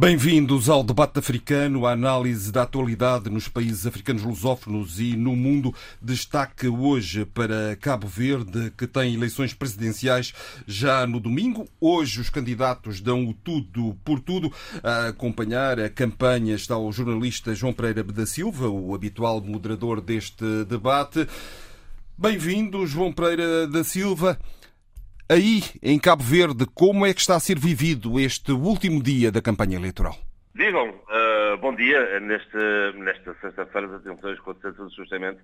Bem-vindos ao debate africano, a análise da atualidade nos países africanos lusófonos e no mundo. Destaque hoje para Cabo Verde, que tem eleições presidenciais já no domingo. Hoje os candidatos dão o tudo por tudo. A acompanhar a campanha está o jornalista João Pereira da Silva, o habitual moderador deste debate. Bem-vindo, João Pereira da Silva. Aí, em Cabo Verde, como é que está a ser vivido este último dia da campanha eleitoral? Digam, uh, bom dia. Neste, nesta sexta-feira, as atenções concentram-se justamente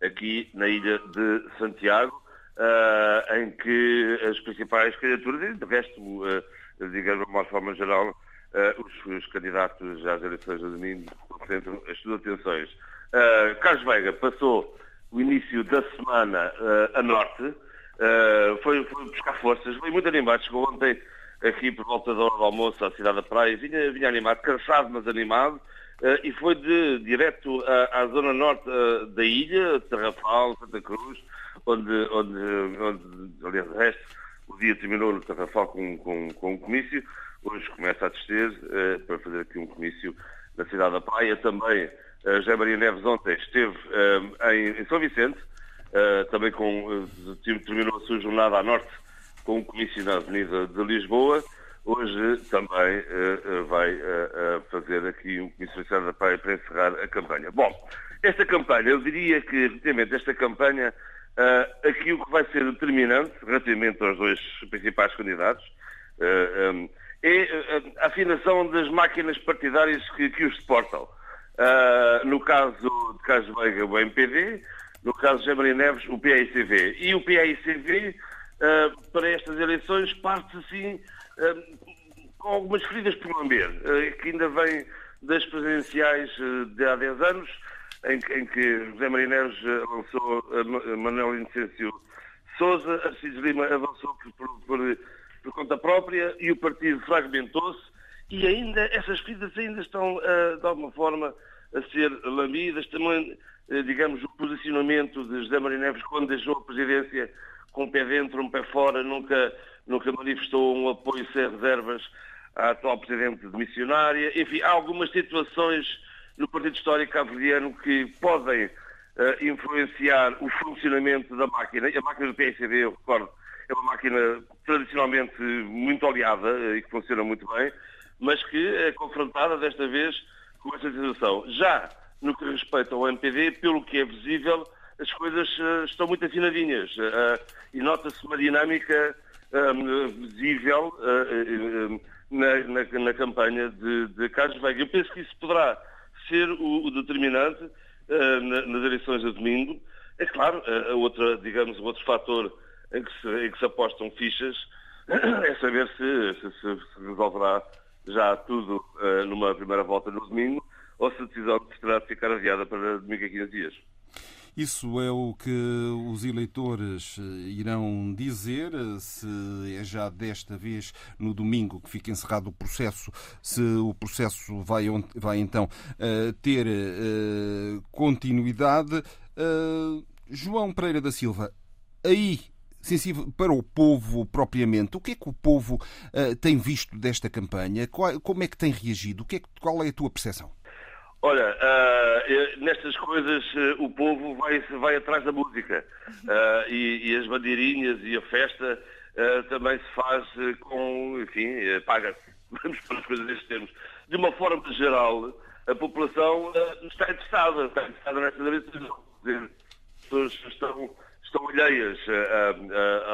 aqui na ilha de Santiago, uh, em que as principais candidaturas, e de resto, uh, digamos de uma forma geral, os, os, candidatos às eleições de domingo concentram as suas atenções. Carlos Veiga passou o início da semana a norte, Uh, foi, foi, buscar forças, veio muito animado, chegou ontem aqui por volta da hora do almoço à cidade da praia, vinha, vinha animado, cansado mas animado, uh, e foi de, direto à, à zona norte uh, da ilha, Tarrafal, Santa Cruz, onde, onde, onde aliás, o resto, o dia terminou no Tarrafal com, com, com um comício, hoje começa a descer para fazer aqui um comício na cidade da praia, também uh, José Maria Neves ontem esteve em, em São Vicente, Uh, também com, uh, terminou a sua jornada a norte com um comício na Avenida de Lisboa. Hoje também uh, vai fazer aqui um comício da Praia para encerrar a campanha. Bom, esta campanha, eu diria que, relativamente esta campanha, aqui o que vai ser determinante, relativamente aos dois principais candidatos, um, é a afinação das máquinas partidárias que, que os suportam. no caso de Carlos Veiga, o MPD, no caso de José Neves, o PAICV. E o PAICV, uh, ah, para estas eleições, parte assim uh, com algumas feridas por lamber, uh, que ainda vem das presidenciais de há 10 anos, em, em que José Maria Neves lançou Manuel Inocêncio Souza, Arcides Lima avançou por, por, por, conta própria e o partido fragmentou-se e ainda essas feridas ainda estão, de alguma forma, a ser lambidas. Também eh, digamos, o posicionamento de José Maria Neves quando deixou a presidência com um pé dentro, um pé fora, nunca, nunca manifestou um apoio sem reservas à atual presidente de missionária. Enfim, há algumas situações no Partido Histórico Cabo-Verdiano que podem uh, influenciar o funcionamento da máquina. A máquina do PSCD, eu recordo, é uma máquina tradicionalmente muito oleada uh, e que funciona muito bem, mas que é confrontada desta vez com esta situação. Já no que respeita ao MPD, pelo que é visível, as coisas uh, estão muito afinadinhas uh, e nota-se uma dinâmica um, visível uh, na, na, na, campanha de, de, Carlos Veiga. Eu penso que isso poderá ser o, o determinante na, nas eleições de domingo. É claro, a outra, digamos, o outro fator em que, se, em que se apostam fichas é saber se, se, se resolverá já tudo numa primeira volta no domingo ou se a decisão terá de ficar adiada para domingo a 15 dias. Isso é o que os eleitores eh, irão dizer, se é já desta vez no domingo que fica encerrado o processo, se o processo vai, vai então eh, ter eh, continuidade. João Pereira da Silva, aí sensível para o povo propriamente. O que é que o povo tem visto desta campanha? como é que tem reagido? É, qual é a tua percepção? Olha, uh, nestas coisas uh, o povo vai, vai atrás da música uh, e, e, as bandeirinhas e a festa também se faz com, enfim, paga-se. Vamos para as coisas destes termos. De uma forma geral, a população está interessada, está interessada nestas eleições. As pessoas estão, estão alheias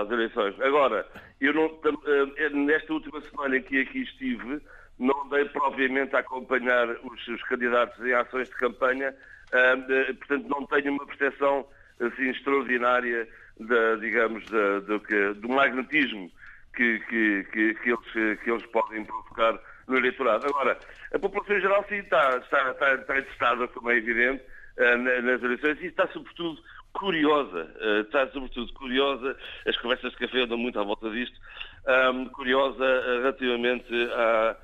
às eleições. Agora, eu não, nesta última semana em que aqui estive, não dei propriamente a acompanhar os, os candidatos em ações de campanha, uh, portanto não tenho uma percepção assim, extraordinária da, digamos, da, do, que, do magnetismo que, que, que, que, eles, que eles podem provocar no eleitorado. Agora, a população em geral sim está, está, está, está interessada, como é evidente, uh, nas eleições e está sobretudo curiosa, uh, está sobretudo curiosa, as conversas de café andam muito à volta disto, curiosa relativamente a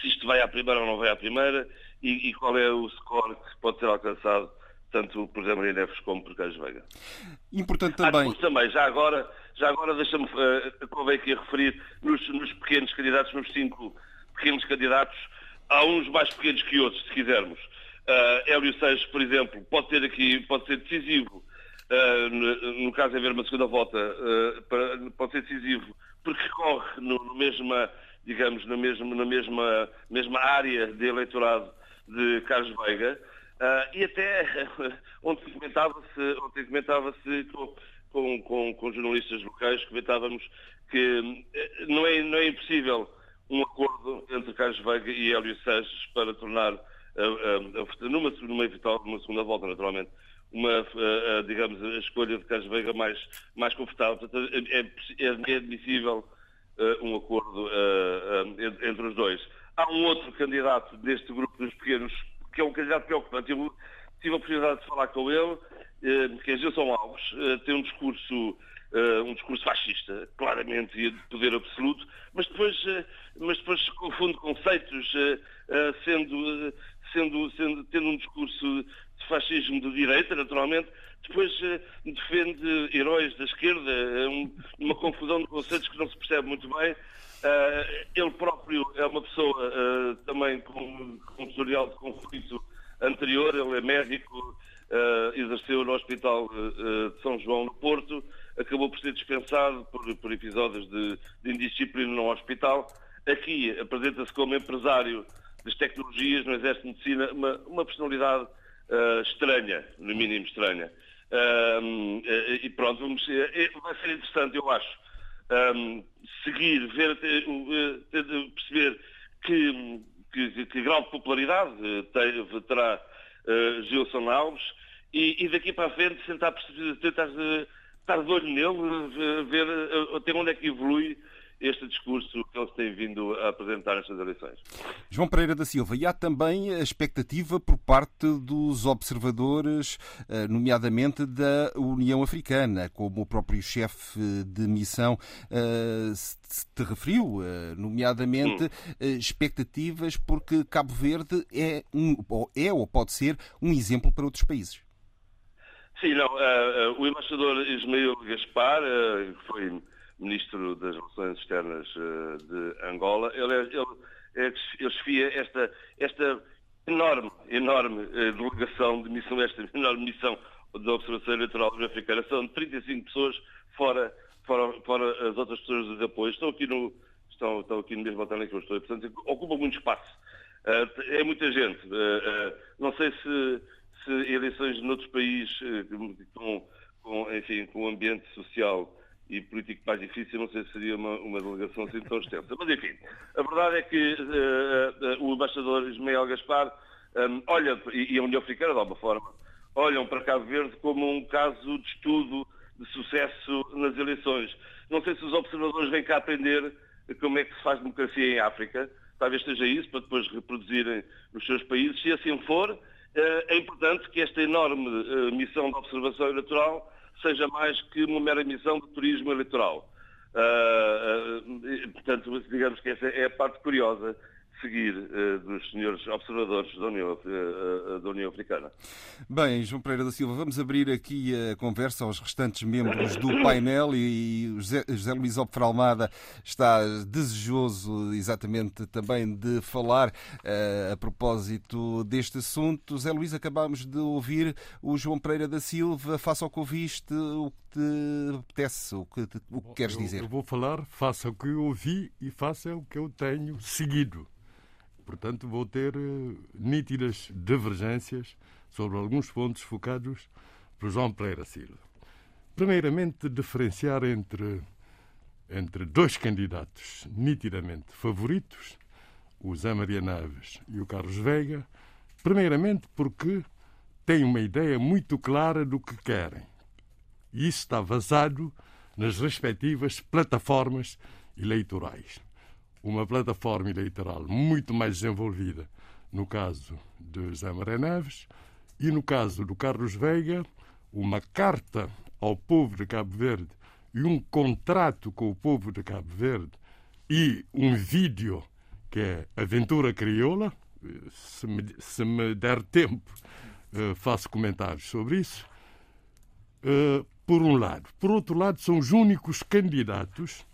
se isto vai à primeira ou não vai à primeira e, e, qual é o score que pode ser alcançado tanto por Maria Neves como por Carlos Veiga. Importante também. Ah, também, já agora, já agora deixa-me, uh, convém aqui a referir, nos, nos pequenos candidatos, nos cinco pequenos candidatos, há uns mais pequenos que outros, se quisermos. Uh, Hélio Seixas, por exemplo, pode ter aqui, pode ser decisivo, uh, no, no, caso de haver uma segunda volta, uh, para, pode ser decisivo, porque corre no, no mesma, digamos, na mesma, na mesma, mesma área de eleitorado de Carlos Veiga, e até onde comentava-se, ontem comentava-se com, com, com, com jornalistas locais, comentávamos que não é, não é impossível um acordo entre Carlos Veiga e Hélio Seixas para tornar, numa, numa eventual numa segunda volta, naturalmente, uma, digamos, a escolha de Carlos Veiga mais, mais confortável. Portanto, é, é, é admissível um acordo entre os dois. Há um outro candidato deste grupo dos pequenos, que é um candidato preocupante. Eu tive a oportunidade de falar com ele, que é Gilson Alves, tem um discurso uh, um discurso fascista, claramente, e de poder absoluto, mas depois, uh, mas depois confunde conceitos, uh, sendo, sendo, sendo, tendo um discurso fascismo de direita, naturalmente, depois defende heróis da esquerda, um, uma confusão de conceitos que não se percebe muito bem. ele próprio é uma pessoa também com, um historial de conflito anterior, ele é médico, exerceu no Hospital de São João no Porto, acabou por ser dispensado por, episódios de, indisciplina no hospital. Aqui apresenta-se como empresário das tecnologias no Exército de Medicina, uma personalidade uh, estranha, no mínimo estranha. Uh, e pronto, vamos, vai ser interessante, eu acho, um, seguir, ver, perceber que, que, que, grau de popularidade teve, terá uh, Gilson Alves e, e, daqui para a frente tentar, tentar estar de olho nele, ver até onde é que evolui este discurso que eles têm vindo a apresentar nestas eleições. João Pereira da Silva, e há também a expectativa por parte dos observadores, eh, nomeadamente da União Africana, como o próprio chefe de missão eh, se te referiu, eh, nomeadamente hum. expectativas porque Cabo Verde é, um, é ou pode ser um exemplo para outros países. Sim, não. Uh, uh, o embaixador Ismael Gaspar, uh, que foi ministro das Relações Externas de Angola, ele, ele, ele esfia esta, esta enorme, enorme delegação de missão, esta enorme missão da Observação Eleitoral Africana. São 35 pessoas fora, fora, fora as outras pessoas de apoio. Estão aqui no, estão, estão aqui no mesmo hotel em que eu estou. Portanto, ocupa muito espaço. é muita gente. não sei se se eleições noutros países eh, com, com, enfim, com um ambiente social e político mais difícil, não sei se seria uma, uma delegação assim tão extensa. Mas, enfim, a verdade é que uh, uh, o embaixador Ismael Gaspar um, olha, e, e a União Africana, de alguma forma, olham para Cabo Verde como um caso de estudo de sucesso nas eleições. Não sei se os observadores vêm cá aprender como é que se faz democracia em África, talvez seja isso, para depois reproduzirem nos seus países. Se assim for, eh, é importante que esta enorme missão de observação eleitoral seja mais que uma mera missão de turismo eleitoral. Uh, portanto, digamos que essa é a parte curiosa seguir uh, dos senhores observadores da União, uh, da União Africana. Bem, João Pereira da Silva, vamos abrir aqui a conversa aos restantes membros do painel e José, José Luís Opfer Almada está desejoso exatamente também de falar uh, a propósito deste assunto. José Luís, acabámos de ouvir o João Pereira da Silva, faça o que ouviste, o que te apetece, o que, te, o que queres dizer. Eu, eu vou falar, faça o que eu ouvi e faça o que eu tenho seguido. Portanto, vou ter uh, nítidas divergências sobre alguns pontos focados por João Pereira Silva. Primeiramente, diferenciar entre, entre dois candidatos nitidamente favoritos, o Zé Maria Naves e o Carlos Veiga, primeiramente porque têm uma ideia muito clara do que querem. E isso está vazado nas respectivas plataformas eleitorais uma plataforma eleitoral muito mais desenvolvida no caso de José Maria Neves e no caso do Carlos Veiga, uma carta ao povo de Cabo Verde e um contrato com o povo de Cabo Verde e um vídeo que é Aventura Crioula, se me, se me der tempo, uh, faço comentários sobre isso. Uh, por um lado. Por outro lado, são os únicos candidatos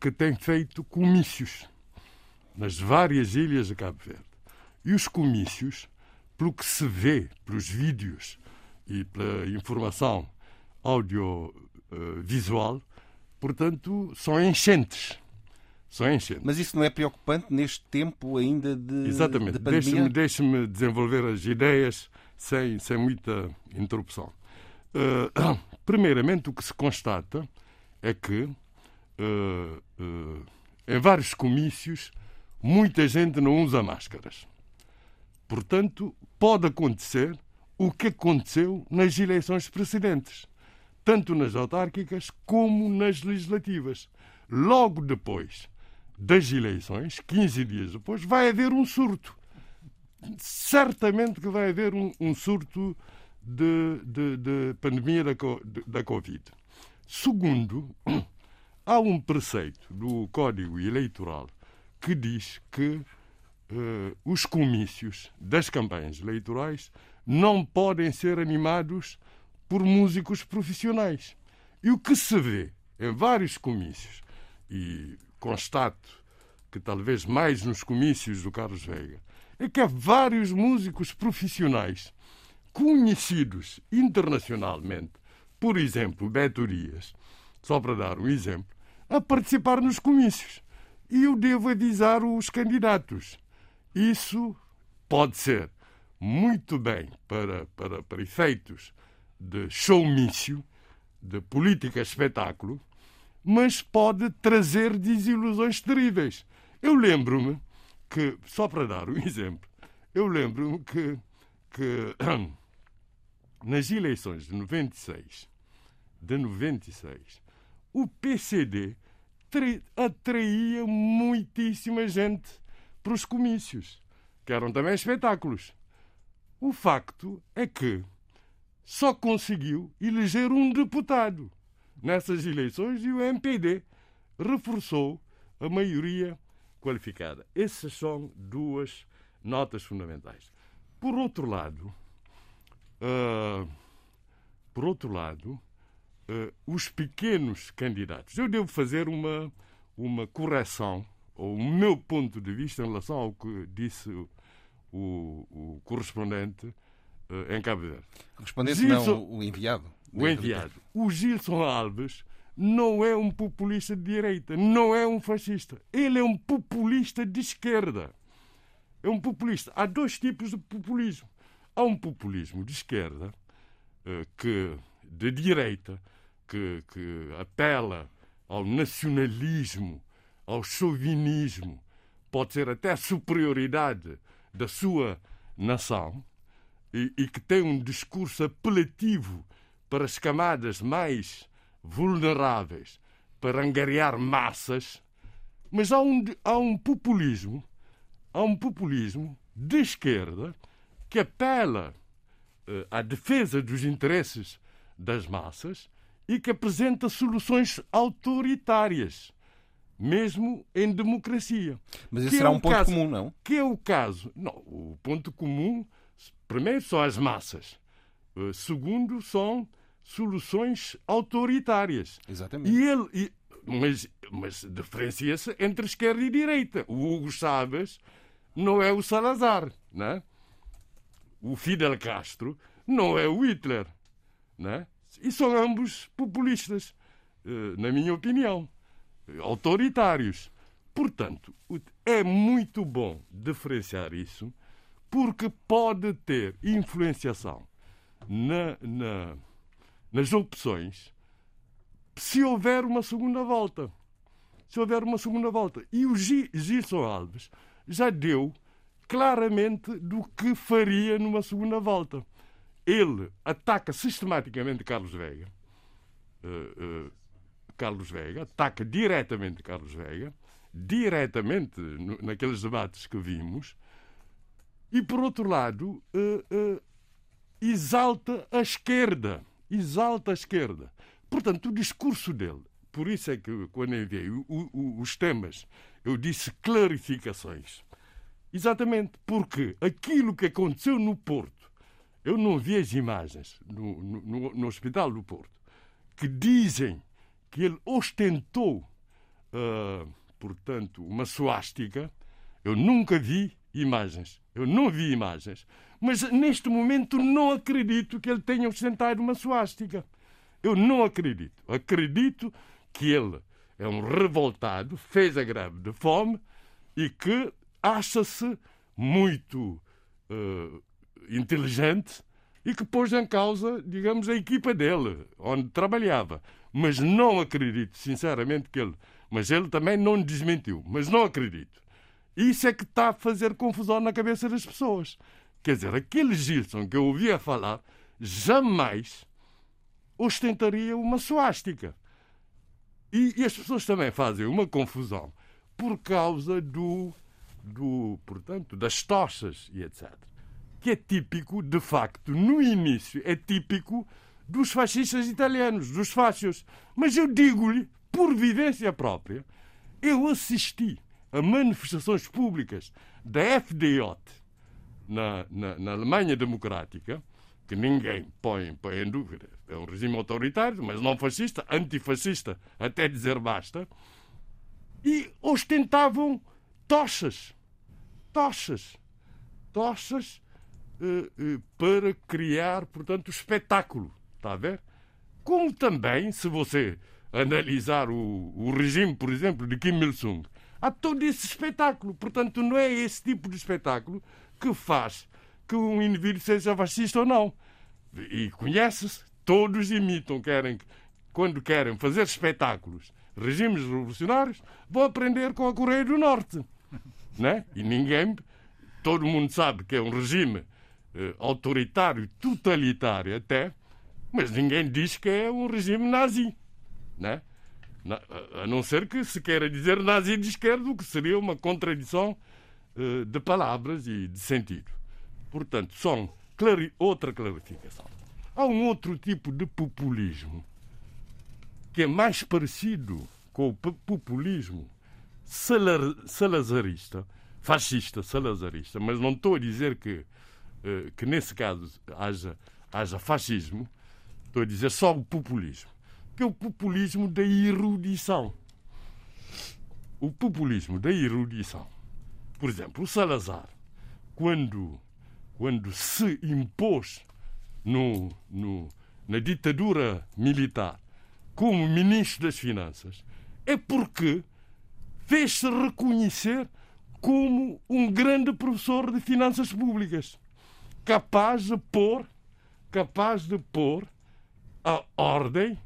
que têm feito comícios nas várias ilhas de Cabo Verde. E os comícios, pelo que se vê pelos vídeos e pela informação audiovisual, portanto, são enchentes. São enchentes. Mas isso não é preocupante neste tempo ainda de, Exatamente. de? Deixe-me deixe desenvolver as ideias sem, sem muita interrupção. Uh, primeiramente, o que se constata é que uh, uh, em vários comícios muita gente não usa máscaras. Portanto, pode acontecer o que aconteceu nas eleições precedentes, tanto nas autárquicas como nas legislativas. Logo depois das eleições, 15 dias depois, vai haver um surto. Certamente que vai haver um, um surto de, de, de pandemia da, da Covid. Segundo, há um preceito do Código Eleitoral que diz que uh, os comícios das campanhas eleitorais não podem ser animados por músicos profissionais. E o que se vê em vários comícios, e constato que talvez mais nos comícios do Carlos Veiga, é que há vários músicos profissionais conhecidos internacionalmente, por exemplo, Beto Dias, só para dar um exemplo, a participar nos comícios. E eu devo avisar os candidatos. Isso pode ser muito bem para, para, para efeitos de showmício, de política espetáculo, mas pode trazer desilusões terríveis. Eu lembro-me que, só para dar um exemplo, eu lembro-me que, que nas eleições de 96, de 96, o PCD atraía muitíssima gente para os comícios, que eram também espetáculos. O facto é que só conseguiu eleger um deputado nessas eleições e o MPD reforçou a maioria qualificada. Essas são duas notas fundamentais. Por outro lado, Uh, por outro lado, uh, os pequenos candidatos. Eu devo fazer uma, uma correção, ou o meu ponto de vista em relação ao que disse o, o correspondente uh, em Cabo Verde. Correspondente Gilson, não, o enviado. O enviado. O Gilson Alves não é um populista de direita, não é um fascista. Ele é um populista de esquerda. É um populista. Há dois tipos de populismo. Há um populismo de esquerda, eh, que, de direita, que, que apela ao nacionalismo, ao chauvinismo, pode ser até superioridade da sua nação, e, e, que tem um discurso apelativo para as camadas mais vulneráveis, para angariar massas, mas há um, há um populismo, há um populismo de esquerda que apela uh, à defesa dos interesses das massas e que apresenta soluções autoritárias, mesmo em democracia. Mas esse será é um ponto caso, comum, não? Que é o caso. Não, o ponto comum, primeiro, são as massas. Uh, segundo, são soluções autoritárias. Exatamente. E ele, e, mas, mas diferencia-se entre esquerda e direita. O Hugo Chávez não é o Salazar, não é? o Fidel Castro não é o Hitler. Né? E são ambos populistas, eh, na minha opinião, autoritários. Portanto, é muito bom diferenciar isso, porque pode ter influenciação na, na, nas opções se houver uma segunda volta. Se houver uma segunda volta. E o Gilson Alves já deu claramente do que faria numa segunda volta. Ele ataca sistematicamente Carlos Veiga. Uh, uh, Carlos Veiga, ataca diretamente Carlos Veiga, diretamente no, naqueles debates que vimos, e por outro lado, uh, exalta a esquerda. Exalta a esquerda. Portanto, o discurso dele, por isso é que quando enviei os temas, eu disse clarificações Exatamente, porque aquilo que aconteceu no Porto, eu não vi as imagens no, no, no Hospital do Porto, que dizem que ele ostentou, uh, portanto, uma suástica. Eu nunca vi imagens. Eu não vi imagens. Mas neste momento não acredito que ele tenha ostentado uma suástica. Eu não acredito. Acredito que ele é um revoltado, fez a greve de fome e que acha-se muito uh, inteligente e que pôs em causa, digamos, a equipa dele, onde trabalhava. Mas não acredito, sinceramente, que ele. Mas ele também não desmentiu. Mas não acredito. Isso é que está a fazer confusão na cabeça das pessoas. Quer dizer, aquele Gilson que eu ouvia falar jamais ostentaria uma suástica. E, e, as pessoas também fazem uma confusão por causa do, do portanto, das tochas e etc. Que é típico, de facto, no início, é típico dos fascistas italianos, dos fácios. Mas eu digo-lhe, por vivência própria, eu assisti a manifestações públicas da FDJ na, na, na Alemanha Democrática, que ninguém põe, põe em dúvida. É um regime autoritário, mas não fascista, antifascista, até dizer basta. E ostentavam tochas. Tochas. Tochas para criar, portanto, o espetáculo. Está a ver? Como também, se você analisar o, o regime, por exemplo, de Kim Il-sung, há todo esse espetáculo. Portanto, não é esse tipo de espetáculo que faz que um indivíduo seja fascista ou não. E conhece-se, todos imitam, querem, quando querem fazer espetáculos, regimes revolucionários, vão aprender com a Coreia do Norte. Né? E ninguém, todo mundo sabe que é um regime eh, autoritário, totalitário até, mas ninguém diz que é um regime nazi. Né? A não ser que se queira dizer nazi de esquerda, o que seria uma contradição uh, de palavras e de sentido. Portanto, só clari outra clarificação. Há um outro tipo de populismo que é mais parecido com o populismo salazarista, fascista, salazarista, mas não estou a dizer que, que nesse caso haja, haja fascismo, estou a dizer só o populismo que é o populismo da erudição. O populismo da erudição. Por exemplo, o Salazar, quando, quando se impôs no, no, na ditadura militar como ministro das Finanças, é porque fez-se reconhecer como um grande professor de finanças públicas, capaz de pôr, capaz de pôr a ordem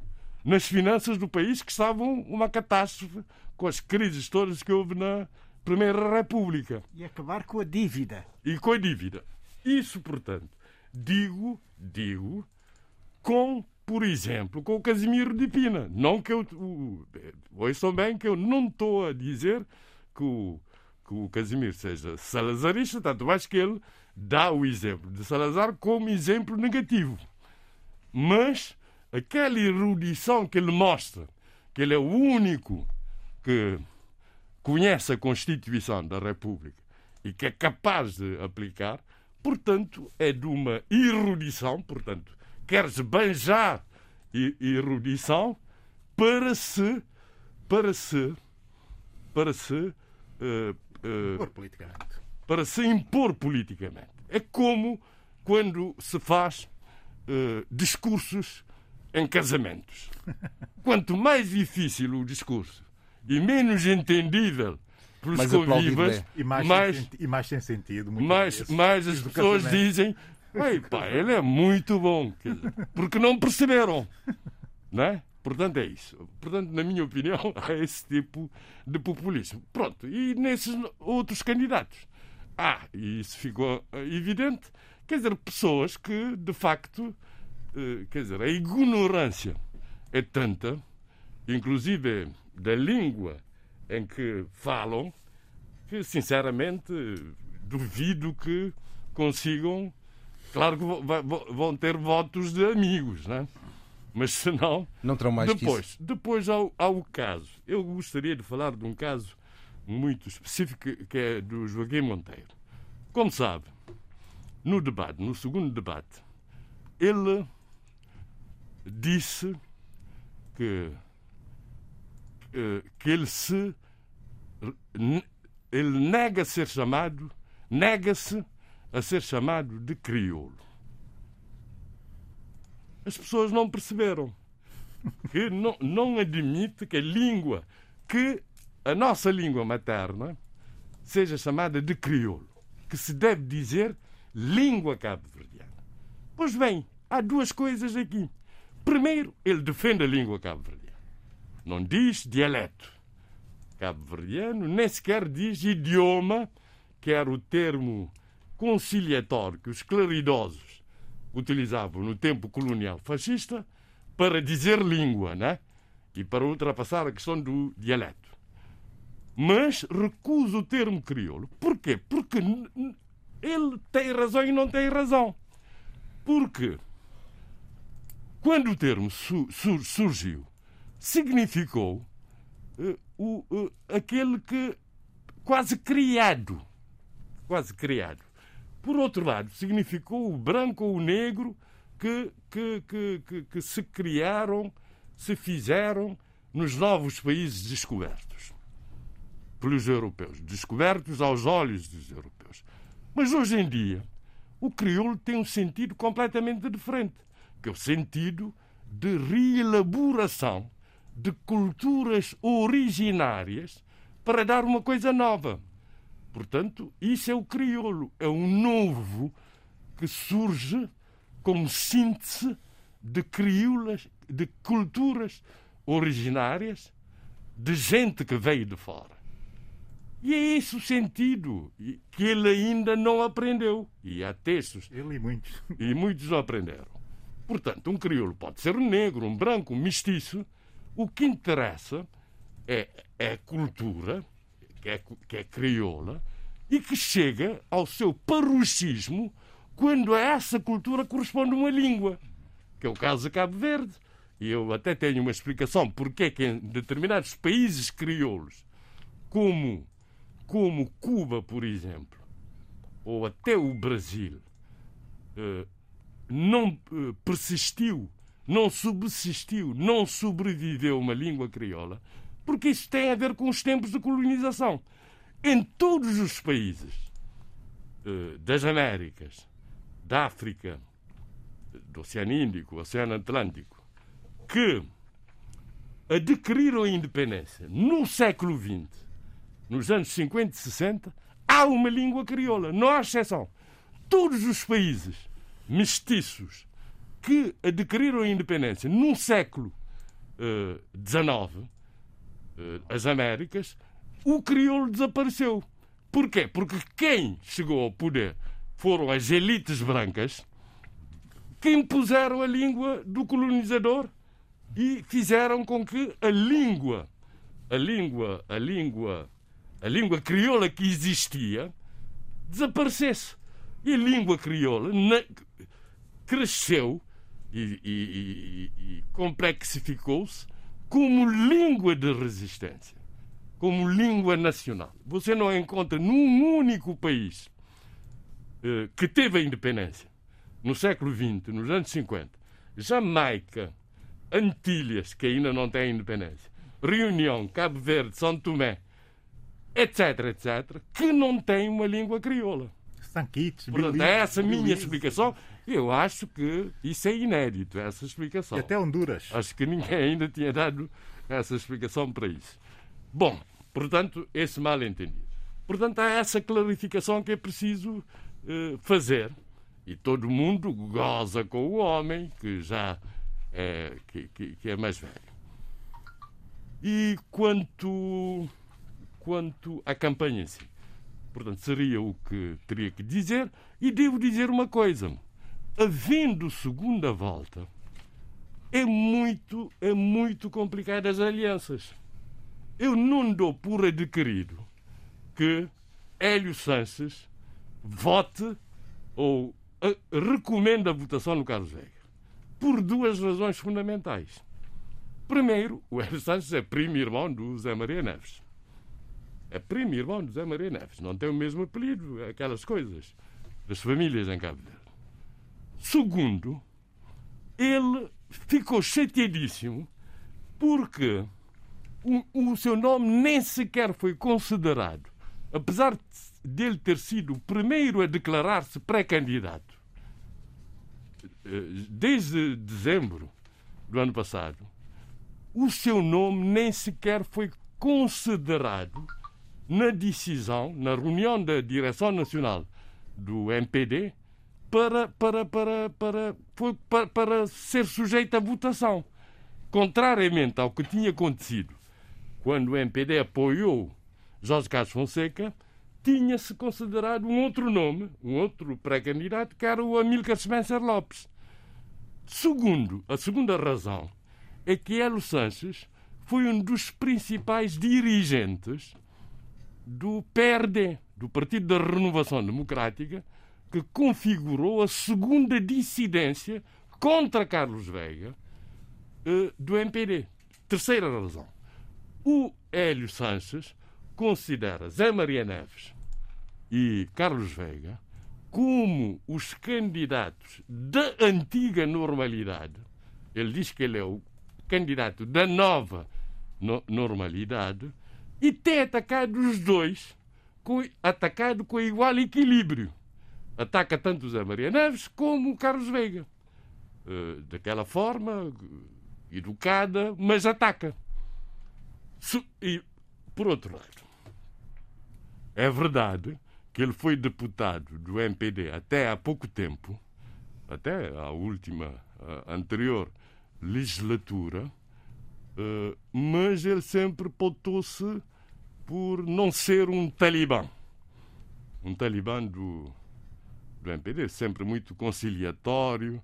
nas finanças do país que estavam uma catástrofe com as crises todas que houve na Primeira República. E acabar com a dívida. E com a dívida. Isso, portanto, digo, digo, com, por exemplo, com o Casimiro de Pina. Não que eu. Ouçam bem que eu não estou a dizer que o, que o Casimiro seja salazarista, tanto mais que ele dá o exemplo de Salazar como exemplo negativo. Mas aquela erudição que ele mostra, que ele é o único que conhece a Constituição da República e que é capaz de aplicar, portanto, é de uma erudição, portanto, quer-se banjar erudição para se para se para se uh, uh, politicamente. Para se impor politicamente. É como quando se faz uh, discursos em casamentos. Quanto mais difícil o discurso e menos entendível pelos mais convivas, e mais, mais, e mais sem sentido. Mais, mais as pessoas dizem Ei, pá, ele é muito bom. Porque não perceberam. Não é? Portanto, é isso. Portanto, na minha opinião, há esse tipo de populismo. Pronto. E nesses outros candidatos? Ah, e isso ficou evidente. Quer dizer, pessoas que, de facto, eh, quer dizer, a ignorância é tanta, inclusive da língua em que falam, que sinceramente duvido que consigam. Claro que vão ter votos de amigos, né? mas se não. Não terão mais depois. Depois há, há o caso. Eu gostaria de falar de um caso muito específico que é do Joaquim Monteiro. Como sabe, no debate, no segundo debate, ele disse que, que ele se ele nega ser chamado, nega-se a ser chamado de crioulo. As pessoas não perceberam que não, não admite que a língua, que a nossa língua materna, seja chamada de crioulo, que se deve dizer língua cabo-verdiana. Pois bem, há duas coisas aqui. Primeiro, ele defende a língua cabo-verdiana. Não diz dialeto cabo-verdiano, nem sequer diz idioma, que era o termo conciliatório que os claridosos utilizavam no tempo colonial fascista para dizer língua, né? E para ultrapassar a questão do dialeto. Mas recusa o termo crioulo. Porquê? Porque ele tem razão e não tem razão. Porque quando o termo su sur surgiu, significou uh, o, uh, aquele que quase criado. Quase criado. Por outro lado, significou o branco ou o negro que, que, que, que, que se criaram, se fizeram nos novos países descobertos pelos europeus, descobertos aos olhos dos europeus. Mas hoje em dia, o crioulo tem um sentido completamente diferente, que é o sentido de reelaboração de culturas originárias para dar uma coisa nova. Portanto, isso é o crioulo, é um novo que surge como síntese de crioulas, de culturas originárias, de gente que veio de fora. E é esse o sentido que ele ainda não aprendeu. E há textos. Ele e muitos. E muitos aprenderam. Portanto, um crioulo pode ser um negro, um branco, um mestiço, o que interessa é, é a cultura, que é, que é crioula, e que chega ao seu paroxismo quando a essa cultura corresponde uma língua, que é o caso de Cabo Verde. E eu até tenho uma explicação porque é que em determinados países crioulos, como, como Cuba, por exemplo, ou até o Brasil, eh, não eh, persistiu não subsistiu, não sobreviveu uma língua crioula, porque isso tem a ver com os tempos de colonização. Em todos os países uh, das Américas, da África, do Oceano Índico, Oceano Atlântico, que adquiriram a independência no século XX, nos anos 50 e 60, há uma língua crioula, não há exceção. Todos os países mestiços que adquiriram a independência num século XIX, uh, uh, as Américas, o crioulo desapareceu. Porquê? Porque quem chegou ao poder foram as elites brancas que impuseram a língua do colonizador e fizeram com que a língua, a língua, a língua, a língua crioula que existia desaparecesse. E a língua crioula cresceu e, e, e, e complexificou-se como língua de resistência, como língua nacional. Você não encontra num único país eh, que teve a independência no século XX, nos anos 50, Jamaica, Antilhas, que ainda não têm independência, Reunião, Cabo Verde, São Tomé, etc., etc., que não tem uma língua crioula. Sanquitos, Portanto, é essa a minha explicação eu acho que isso é inédito, essa explicação. E até Honduras. Acho que ninguém ainda tinha dado essa explicação para isso. Bom, portanto, esse mal entendido. Portanto, há essa clarificação que é preciso uh, fazer. E todo mundo goza com o homem que já é, que, que, que é mais velho. E quanto, quanto à campanha em si, portanto, seria o que teria que dizer. E devo dizer uma coisa havendo segunda volta, é muito, é muito complicado as alianças. Eu não dou por adquirido que Hélio Sanches vote ou recomenda a votação no Carlos Vega. Por duas razões fundamentais. Primeiro, o Hélio Sanches é primo irmão do Zé Maria Neves. É primo irmão de Zé Maria Neves. Não tem o mesmo apelido, aquelas coisas das famílias em Cabo Verde. Segundo, ele ficou chateadíssimo porque o, o seu nome nem sequer foi considerado, apesar de ele ter sido o primeiro a declarar-se pré-candidato eh, desde dezembro do ano passado, o seu nome nem sequer foi considerado na decisão, na reunião da direção nacional do MPD, para, para, para, para, para, para ser sujeito à votação. Contrariamente ao que tinha acontecido quando o MPD apoiou Jorge Carlos Fonseca, tinha-se considerado um outro nome, um outro pré-candidato, que era o Amílcar Spencer Lopes. Segundo, a segunda razão é que Hélio Sanches foi um dos principais dirigentes do PRD, do Partido da Renovação Democrática, que configurou a segunda dissidência contra Carlos Veiga eh, do MPD. Terceira razão. O Hélio Sanches considera Zé Maria Neves e Carlos Veiga como os candidatos da antiga normalidade. Ele diz que ele é o candidato da nova no normalidade e tem atacado os dois, com, atacado com igual equilíbrio. Ataca tanto Zé Maria Neves como o Carlos Veiga. Uh, daquela forma, educada, mas ataca. E, por outro lado, é verdade que ele foi deputado do MPD até há pouco tempo, até a última, a anterior legislatura, mas ele sempre pautou-se por não ser um talibã. Um talibã do, do MPD, sempre muito conciliatório,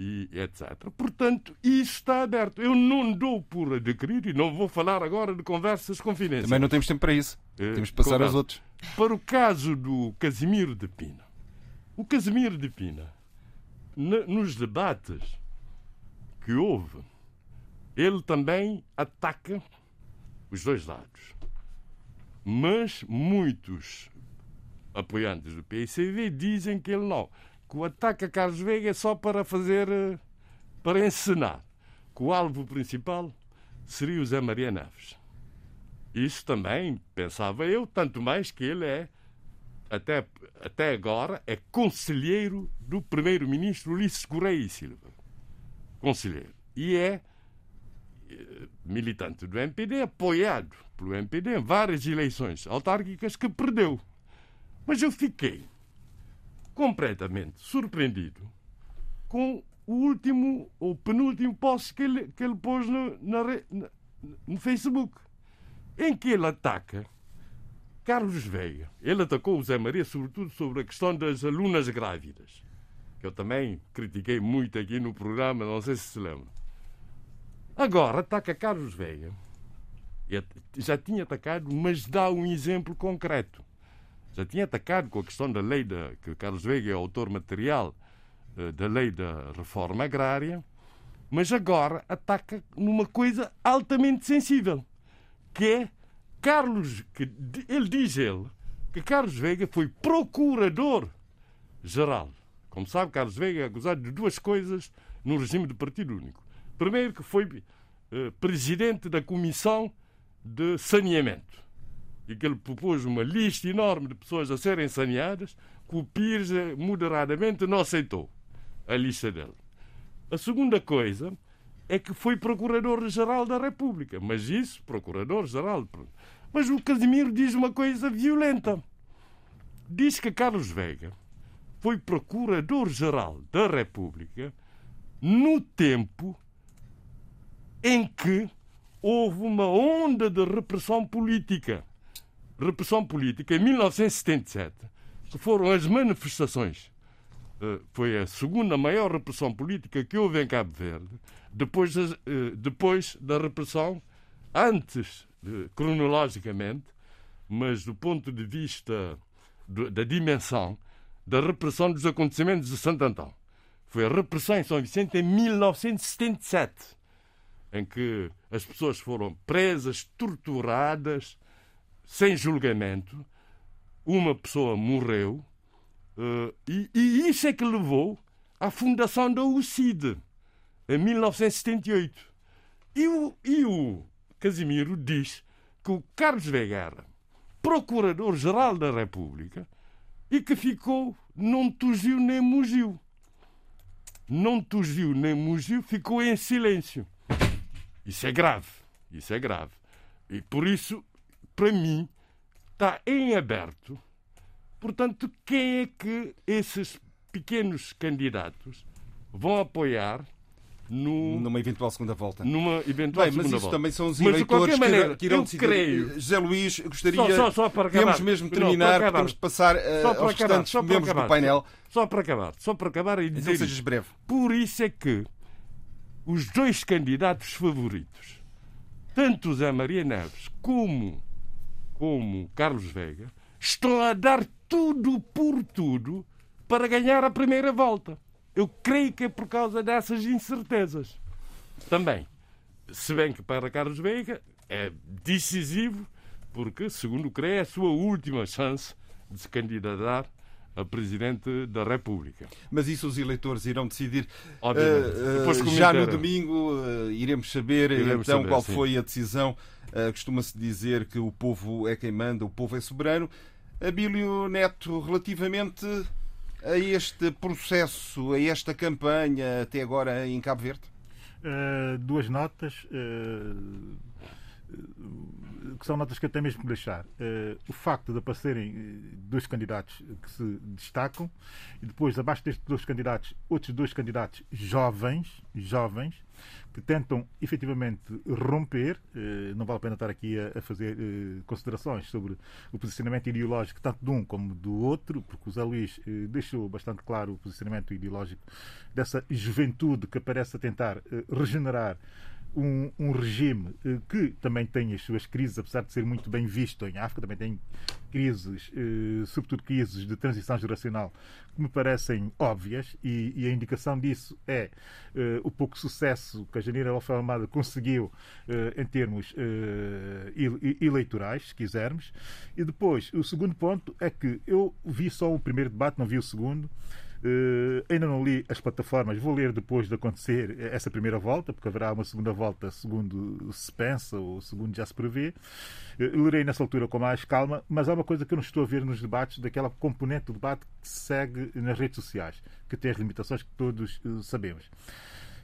e etc. Portanto, isso está aberto. Eu não dou por adquirir e não vou falar agora de conversas confidenciais. Também não temos tempo para isso. É, temos de passar aos outros. Para o caso do Casimiro de Pina. O Casimiro de Pina, nos debates que houve, ele também ataca os dois lados. Mas muitos apoiantes do PICV dizem que ele não que o ataque a Carlos Veiga é só para fazer, eh, para encenar, que o alvo principal seria o Zé Maria Neves. Isso também, pensava eu, tanto mais que ele é, até, até agora, é conselheiro do primeiro-ministro Ulisses Correia e Silva. Conselheiro. E é militante do MPD, apoiado pelo MPD em várias eleições autárquicas que perdeu. Mas eu fiquei completamente surpreendido com o último ou penúltimo post que ele, que ele pôs no, na, na, no Facebook, em que ele ataca Carlos Veiga. Ele atacou o Zé Maria, sobretudo sobre a questão das alunas grávidas, que eu também critiquei muito aqui no programa, não sei se se lembra. Agora ataca Carlos Veiga. Já tinha atacado, mas dá um exemplo concreto já tinha atacado com a questão da lei da, que Carlos Veiga é autor material eh, da lei da reforma agrária, mas agora ataca numa coisa altamente sensível, que é Carlos, que ele diz ele que Carlos Veiga foi procurador geral. Como sabe, Carlos Veiga é acusado de duas coisas no regime de partido único. Primeiro, que foi eh, presidente da comissão de saneamento e que ele propôs uma lista enorme de pessoas a serem saneadas, que o Pires eh, moderadamente não aceitou a lista dele. A segunda coisa é que foi Procurador-Geral da República. Mas isso, Procurador-Geral. Mas o Casimiro diz uma coisa violenta. Diz que Carlos Veiga foi Procurador-Geral da República no tempo em que houve uma onda de repressão política repressão política em 1977, que foram as manifestações. Eh, foi a segunda maior repressão política que houve em Cabo Verde, depois, eh, depois da repressão, antes, cronologicamente, mas do ponto de vista da dimensão da repressão dos acontecimentos de Santo Antão. Foi a repressão em São Vicente em 1977, em que as pessoas foram presas, torturadas, sem julgamento, uma pessoa morreu, uh, e, e, isso é que levou à fundação da UCID, em 1978. E o, e o Casimiro diz que o Carlos Vegara, Procurador-Geral da República, e que ficou, não tugiu nem mugiu. Não tugiu nem mugiu, ficou em silêncio. Isso é grave. Isso é grave. E por isso, para mim, está em aberto. Portanto, quem é que esses pequenos candidatos vão apoiar no, numa eventual segunda volta. Numa eventual Bem, segunda mas isso volta. também são os mas, eleitores maneira, que irão eu decidir. creio. José Luís, gostaria. Só, só, só para acabar. Temos mesmo Não, terminar, acabar. temos de passar uh, Só para aos acabar, restantes só para membros acabar. do painel. Só para acabar, só para acabar e Então dizer sejas isto. breve. Por isso é que os dois candidatos favoritos, tanto o Zé Maria Neves como, como Carlos Veiga, estão a dar tudo por tudo para ganhar a primeira volta. Eu creio que é por causa dessas incertezas. Também. Se bem que para Carlos Veiga é decisivo, porque, segundo creio, é a sua última chance de se candidatar a Presidente da República. Mas isso os eleitores irão decidir. Obviamente. Uh, uh, Depois já no domingo uh, iremos saber Iremos então saber, qual sim. foi a decisão. Uh, Costuma-se dizer que o povo é quem manda, o povo é soberano. Abílio Neto, relativamente a este processo, a esta campanha até agora em Cabo Verde? Uh, duas notas. Que são notas que tenho mesmo que deixar. Uh, o facto de aparecerem uh, dois candidatos que se destacam e depois, abaixo destes dois candidatos, outros dois candidatos jovens, jovens, que tentam efetivamente romper. Uh, não vale a pena estar aqui a, a fazer uh, considerações sobre o posicionamento ideológico tanto de um como do outro, porque o Zé Luís deixou bastante claro o posicionamento ideológico dessa juventude que aparece a tentar regenerar um, um regime eh, que também tem as suas crises, apesar de ser muito bem visto em África, também tem crises, eh, sobretudo crises de transição geracional, que me parecem óbvias, e, e a indicação disso é eh, o pouco sucesso que a Janeira Alfamada conseguiu eh, em termos ele- eleitorais, se quisermos. E depois, o segundo ponto é que eu vi só o primeiro debate, não vi o segundo. Uh, ainda não li as plataformas, vou ler depois de acontecer essa primeira volta, porque haverá uma segunda volta, segundo se pensa ou segundo já se prevê. Uh, lerei nessa altura com mais calma, mas há uma coisa que eu não estou a ver nos debates, daquela componente do debate que se segue nas redes sociais, que tem as limitações que todos uh, sabemos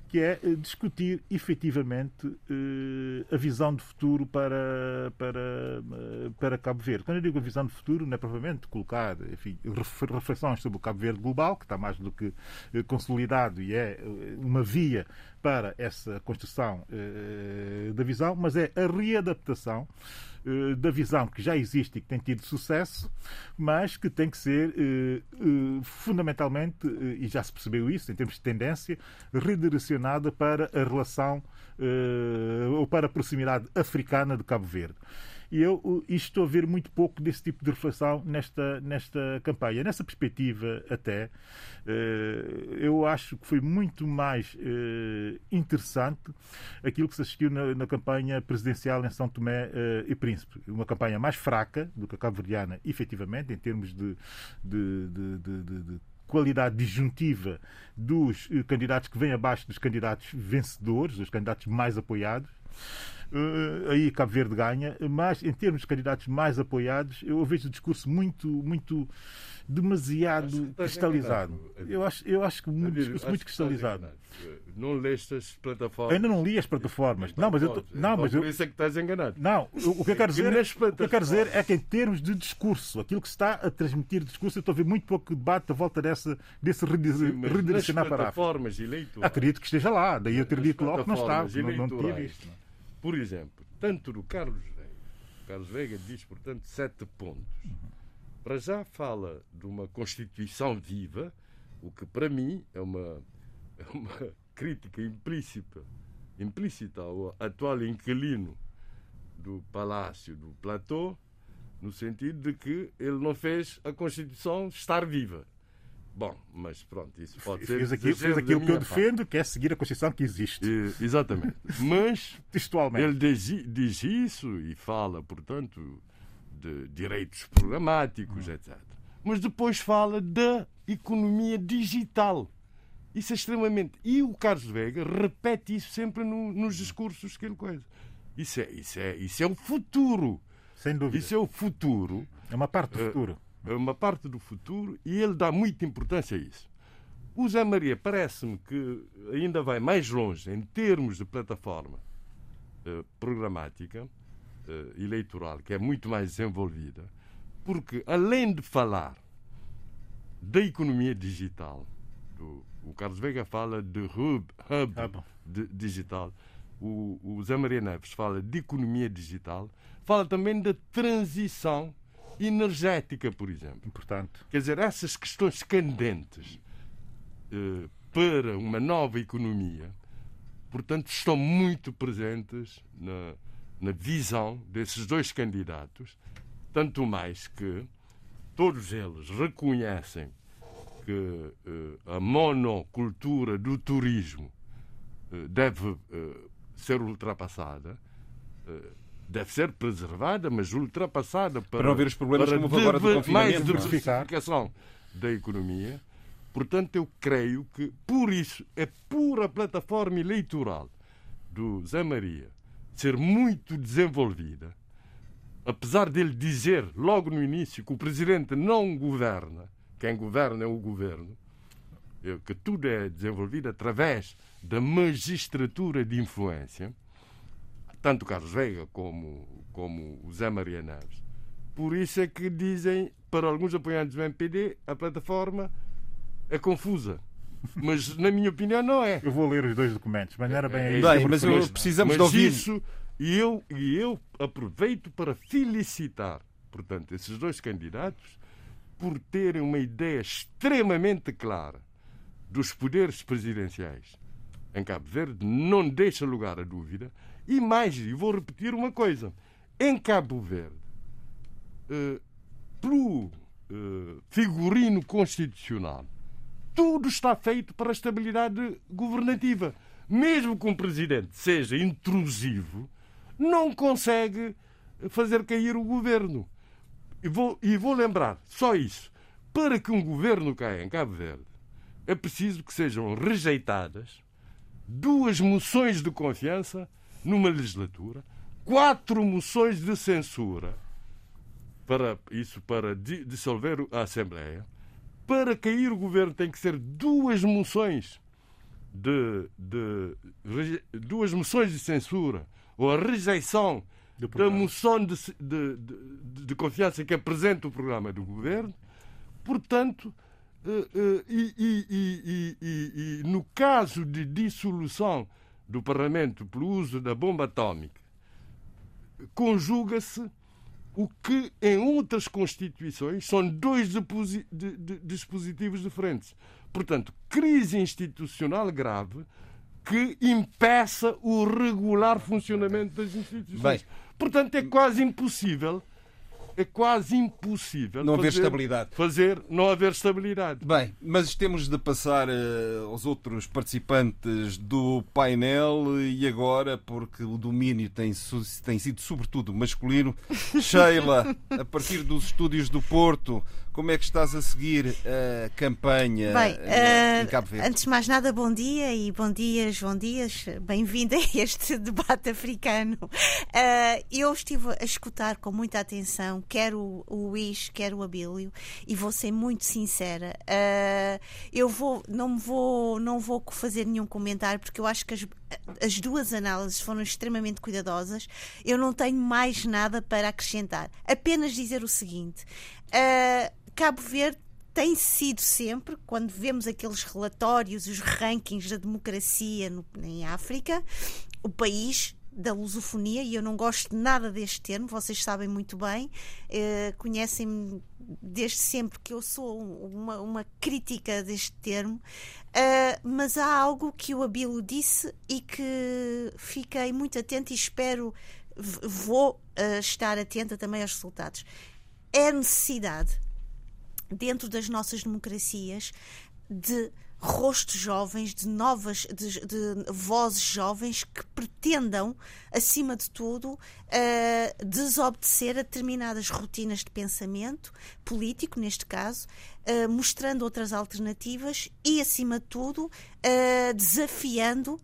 que é eh, discutir efetivamente eh, a visão de futuro para, para, eh, para Cabo Verde. Quando eu digo a visão de futuro, não é propriamente colocar enfim, ref- reflexões sobre o Cabo Verde global, que está mais do que consolidado e é uma via para essa construção eh, da visão, mas é a readaptação eh, da visão que já existe e que tem tido sucesso, mas que tem que ser eh, eh, fundamentalmente, eh, e já se percebeu isso em termos de tendência, redirecionada para a relação eh, ou para a proximidade africana de Cabo Verde. E eu e estou a ver muito pouco desse tipo de reflexão nesta, nesta campanha. Nessa perspectiva, até, eh, eu acho que foi muito mais eh, interessante aquilo que se assistiu na, na campanha presidencial em São Tomé eh, e Príncipe. Uma campanha mais fraca do que a cabo-verdiana, efetivamente, em termos de, de, de, de- de- de qualidade disjuntiva dos candidatos que vêm abaixo dos candidatos vencedores, dos candidatos mais apoiados. Eh, aí Cabo Verde ganha, mas em termos de candidatos mais apoiados, eu vejo o discurso muito, muito demasiado cristalizado. enganado. Eu acho, eu acho que discurso muito estás cristalizado. Não leste as plataformas. Ainda não li as plataformas. Não, mas eu Então, não, mas eu Por isso é que estás enganado. não, o o que eu quero Que dizer, nas o que eu quero dizer é que em termos de discurso, aquilo que se está a transmitir discurso, eu estou a ver muito pouco debate à volta dessa, desse redirecionar para a África. plataformas eleitorais. Acredito que esteja lá, daí eu ter dito logo que não estava, não, não tinha visto. Por exemplo, tanto do Carlos Veiga. Carlos Veiga diz, portanto, sete pontos. Para já fala de uma Constituição viva, o que para mim é uma, é uma crítica implícita, implícita ao atual inquilino do Palácio do Platô, no sentido de que ele não fez a Constituição estar viva. Bom, mas pronto, isso pode ser. Fez aquilo, fez aquilo que eu parte. defendo, que é seguir a Constituição que existe, Eh, Exatamente. Mas textualmente. ele diz, diz isso e fala, portanto, de direitos programáticos, etc. Mas depois fala da economia digital. Isso é extremamente. E o Carlos Vega repete isso sempre no, nos discursos que ele coisa. Isso é, isso, é, isso é o futuro. Sem dúvida. Isso é o futuro. É uma parte do futuro. É uma parte do futuro e ele dá muita importância a isso. O Zé Maria parece-me que ainda vai mais longe em termos de plataforma eh, programática eh, eleitoral, que é muito mais desenvolvida, porque além de falar da economia digital, do, o Carlos Veiga fala de hub, hub Hub. de- digital, o, o Zé Maria Neves fala de economia digital, fala também da transição energética, por exemplo. Importante. Quer dizer, essas questões candentes eh, para uma nova economia, portanto, estão muito presentes na, na visão desses dois candidatos, tanto mais que todos eles reconhecem que eh, a monocultura do turismo eh, deve eh, ser ultrapassada. Deve ser preservada, mas ultrapassada para, não haver os problemas para como agora do mais confinamento, não é? diversificação da economia. Portanto, eu creio que, por isso, é pura plataforma eleitoral do Zé Maria ser muito desenvolvida, apesar dele dizer logo no início que o presidente não governa, quem governa é o governo, eh, que tudo é desenvolvido através da magistratura de influência, tanto o Carlos Veiga como, como o Zé Maria Neves. Por isso é que dizem, para alguns apoiantes do MPD, a plataforma é confusa. Mas, na minha opinião, não é. Eu vou ler os dois documentos, mas não era bem É aí. isso Bem, mas eu- precisamos Mas de ouvir. Isso, e eu, e eu aproveito para felicitar, portanto, esses dois candidatos por terem uma ideia extremamente clara dos poderes presidenciais em Cabo Verde, não deixa lugar a dúvida. E mais, e vou repetir uma coisa: em Cabo Verde, eh, pelo eh, figurino constitucional, tudo está feito para a estabilidade governativa. Mesmo que um presidente seja intrusivo, não consegue fazer cair o governo. E vou, e vou lembrar só isso. Para que um governo caia em Cabo Verde, é preciso que sejam rejeitadas duas moções de confiança numa legislatura, quatro moções de censura, para isso para di- dissolver a Assembleia. Para cair o governo tem que ser duas moções de, de duas moções de censura ou a rejeição da moção de, de- de- de confiança que apresenta o programa do governo. Portanto, eh, eh, e- e- e- e no caso de dissolução do Parlamento pelo uso da bomba atómica, conjuga-se o que em outras constituições são dois dispositivos diferentes. Portanto, crise institucional grave que impeça o regular funcionamento das instituições. Bem. Portanto, é quase impossível, é quase impossível Não haver fazer- estabilidade. Fazer não haver estabilidade. Bem, mas temos de passar eh, aos outros participantes do painel e agora, porque o domínio tem, tem sido sobretudo masculino, Sheila, a partir dos estúdios do Porto, como é que estás a seguir a campanha Bem, eh, eh, em Cabo Verde? antes de mais nada, bom dia e bom dia, João Dias. Bem-vindo a este debate africano. Eh, eu estive a escutar com muita atenção, quer o, o Luís, quer o Abílio, e vou ser muito sincera. Eh, eu vou, não vou, não vou fazer nenhum comentário porque eu acho que as, as duas análises foram extremamente cuidadosas. Eu não tenho mais nada para acrescentar. Apenas dizer o seguinte: eh, Cabo Verde tem sido sempre, quando vemos aqueles relatórios, os rankings da democracia no- em África, o país da lusofonia, e eu não gosto nada deste termo, vocês sabem muito bem, eh, conhecem-me desde sempre que eu sou uma, uma crítica deste termo, eh, mas há algo que o Abilo disse e que fiquei muito atenta e espero, vou eh, estar atenta também aos resultados. É a necessidade dentro das nossas democracias de rostos jovens, de novas, de, de vozes jovens que pretendam, acima de tudo, uh, desobedecer a determinadas rotinas de pensamento político, neste caso, uh, mostrando outras alternativas e, acima de tudo, uh, desafiando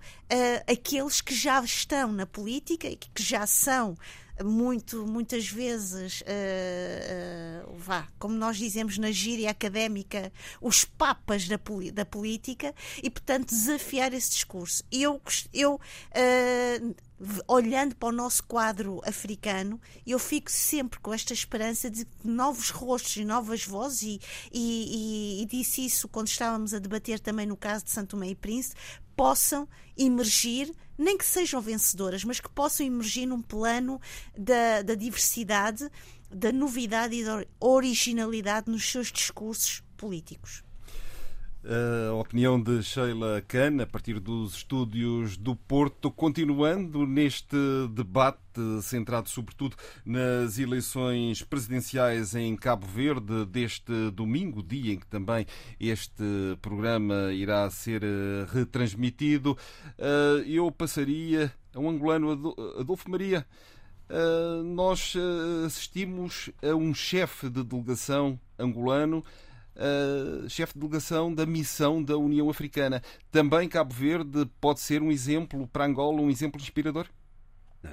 aqueles que já estão na política e que já são muito, muitas vezes, uh, uh, vá, como nós dizemos na gíria académica, os papas da, da política e, portanto, desafiar esse discurso. E eu, eu uh, olhando para o nosso quadro africano, eu fico sempre com esta esperança de novos rostos e novas vozes, e, e, e, e disse isso quando estávamos a debater também no caso de Santo e Príncipe, possam emergir, nem que sejam vencedoras, mas que possam emergir num plano da, da diversidade, da novidade e da originalidade nos seus discursos políticos. A opinião de Sheila Kahn, a partir dos estúdios do Porto, continuando neste debate centrado sobretudo nas eleições presidenciais em Cabo Verde deste domingo, dia em que também este programa irá ser eh, retransmitido. Eh, eu passaria a um angolano, Adolfo Maria. Eh, nós assistimos a um chefe de delegação angolano uh, chefe de delegação da missão da União Africana. Também Cabo Verde pode ser um exemplo para Angola, um exemplo inspirador?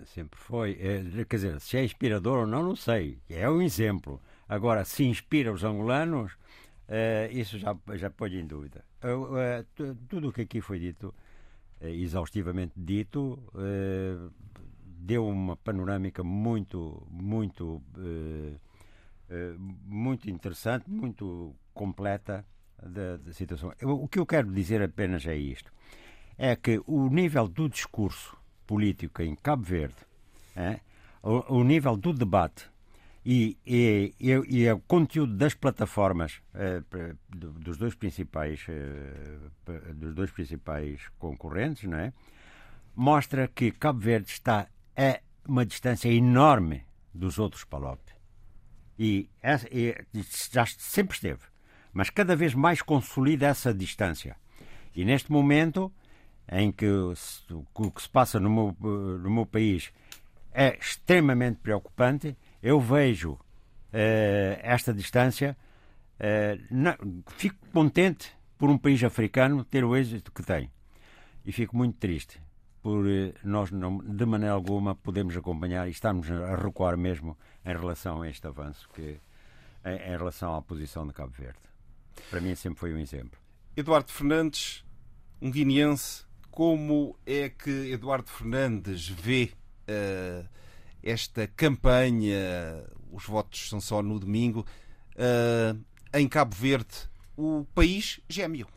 Sempre foi. É, quer dizer, se é inspirador ou não, não sei. É um exemplo. Agora, se inspira os angolanos, uh, isso já, já pode em dúvida. Uh, tudo o que aqui foi dito, exaustivamente dito, deu uma panorâmica muito, muito, muito interessante, muito completa da, da situação. Eu, o que eu quero dizer apenas é isto: é que o nível do discurso político em Cabo Verde, é, o, o, nível do debate e, e, e, e, o conteúdo das plataformas é, dos dois principais é, dos dois principais concorrentes, não é? mostra que Cabo Verde está a uma distância enorme dos outros PALOP. E, e já sempre esteve mas cada vez mais consolida essa distância. E neste momento, em que o que se passa no meu, no meu país é extremamente preocupante, eu vejo uh, esta distância, não, fico contente por um país africano ter o êxito que tem. E fico muito triste por uh, nós, não, de maneira alguma, podemos acompanhar e estamos a recuar mesmo em relação a este avanço, que, em, em relação à posição de Cabo Verde. Para mim sempre foi um exemplo. Eduardo Fernandes, um guineense, como é que Eduardo Fernandes vê uh, esta campanha? Os votos são só no domingo. Uh, em Cabo Verde, o país gêmeo.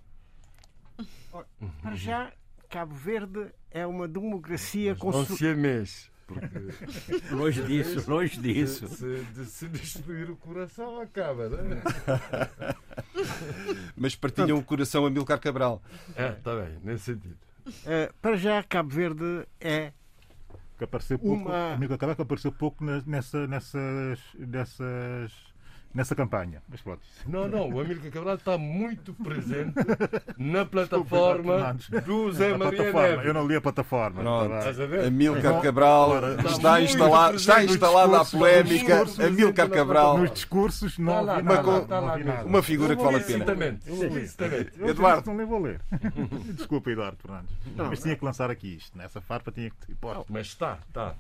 Para já, Cabo Verde é uma democracia consolidada. Porque... longe disso, longe disso. Se, se, se, destruir o coração, acaba, não é? Mas partilham o coração a Milcar Cabral. É, está bem, nesse sentido. Uh, para já, Cabo Verde é. Que apareceu pouco, uma... Milcar Cabral que apareceu pouco nessa, nessas, nessas nessa campanha. Mas pronto. Não, não, o Amílcar Cabral está muito presente na plataforma do Zé Maria Neves. Eu não li a plataforma. Amílcar Cabral está, instalado, está instalada a polémica. Amílcar Cabral. Nos discursos não uma, uma, uma figura que vale a pena. Eduardo. Não vou ler. Desculpa, Eduardo Fernandes. Mas tinha que lançar aqui isto. Nessa farpa tinha que. Mas está, está.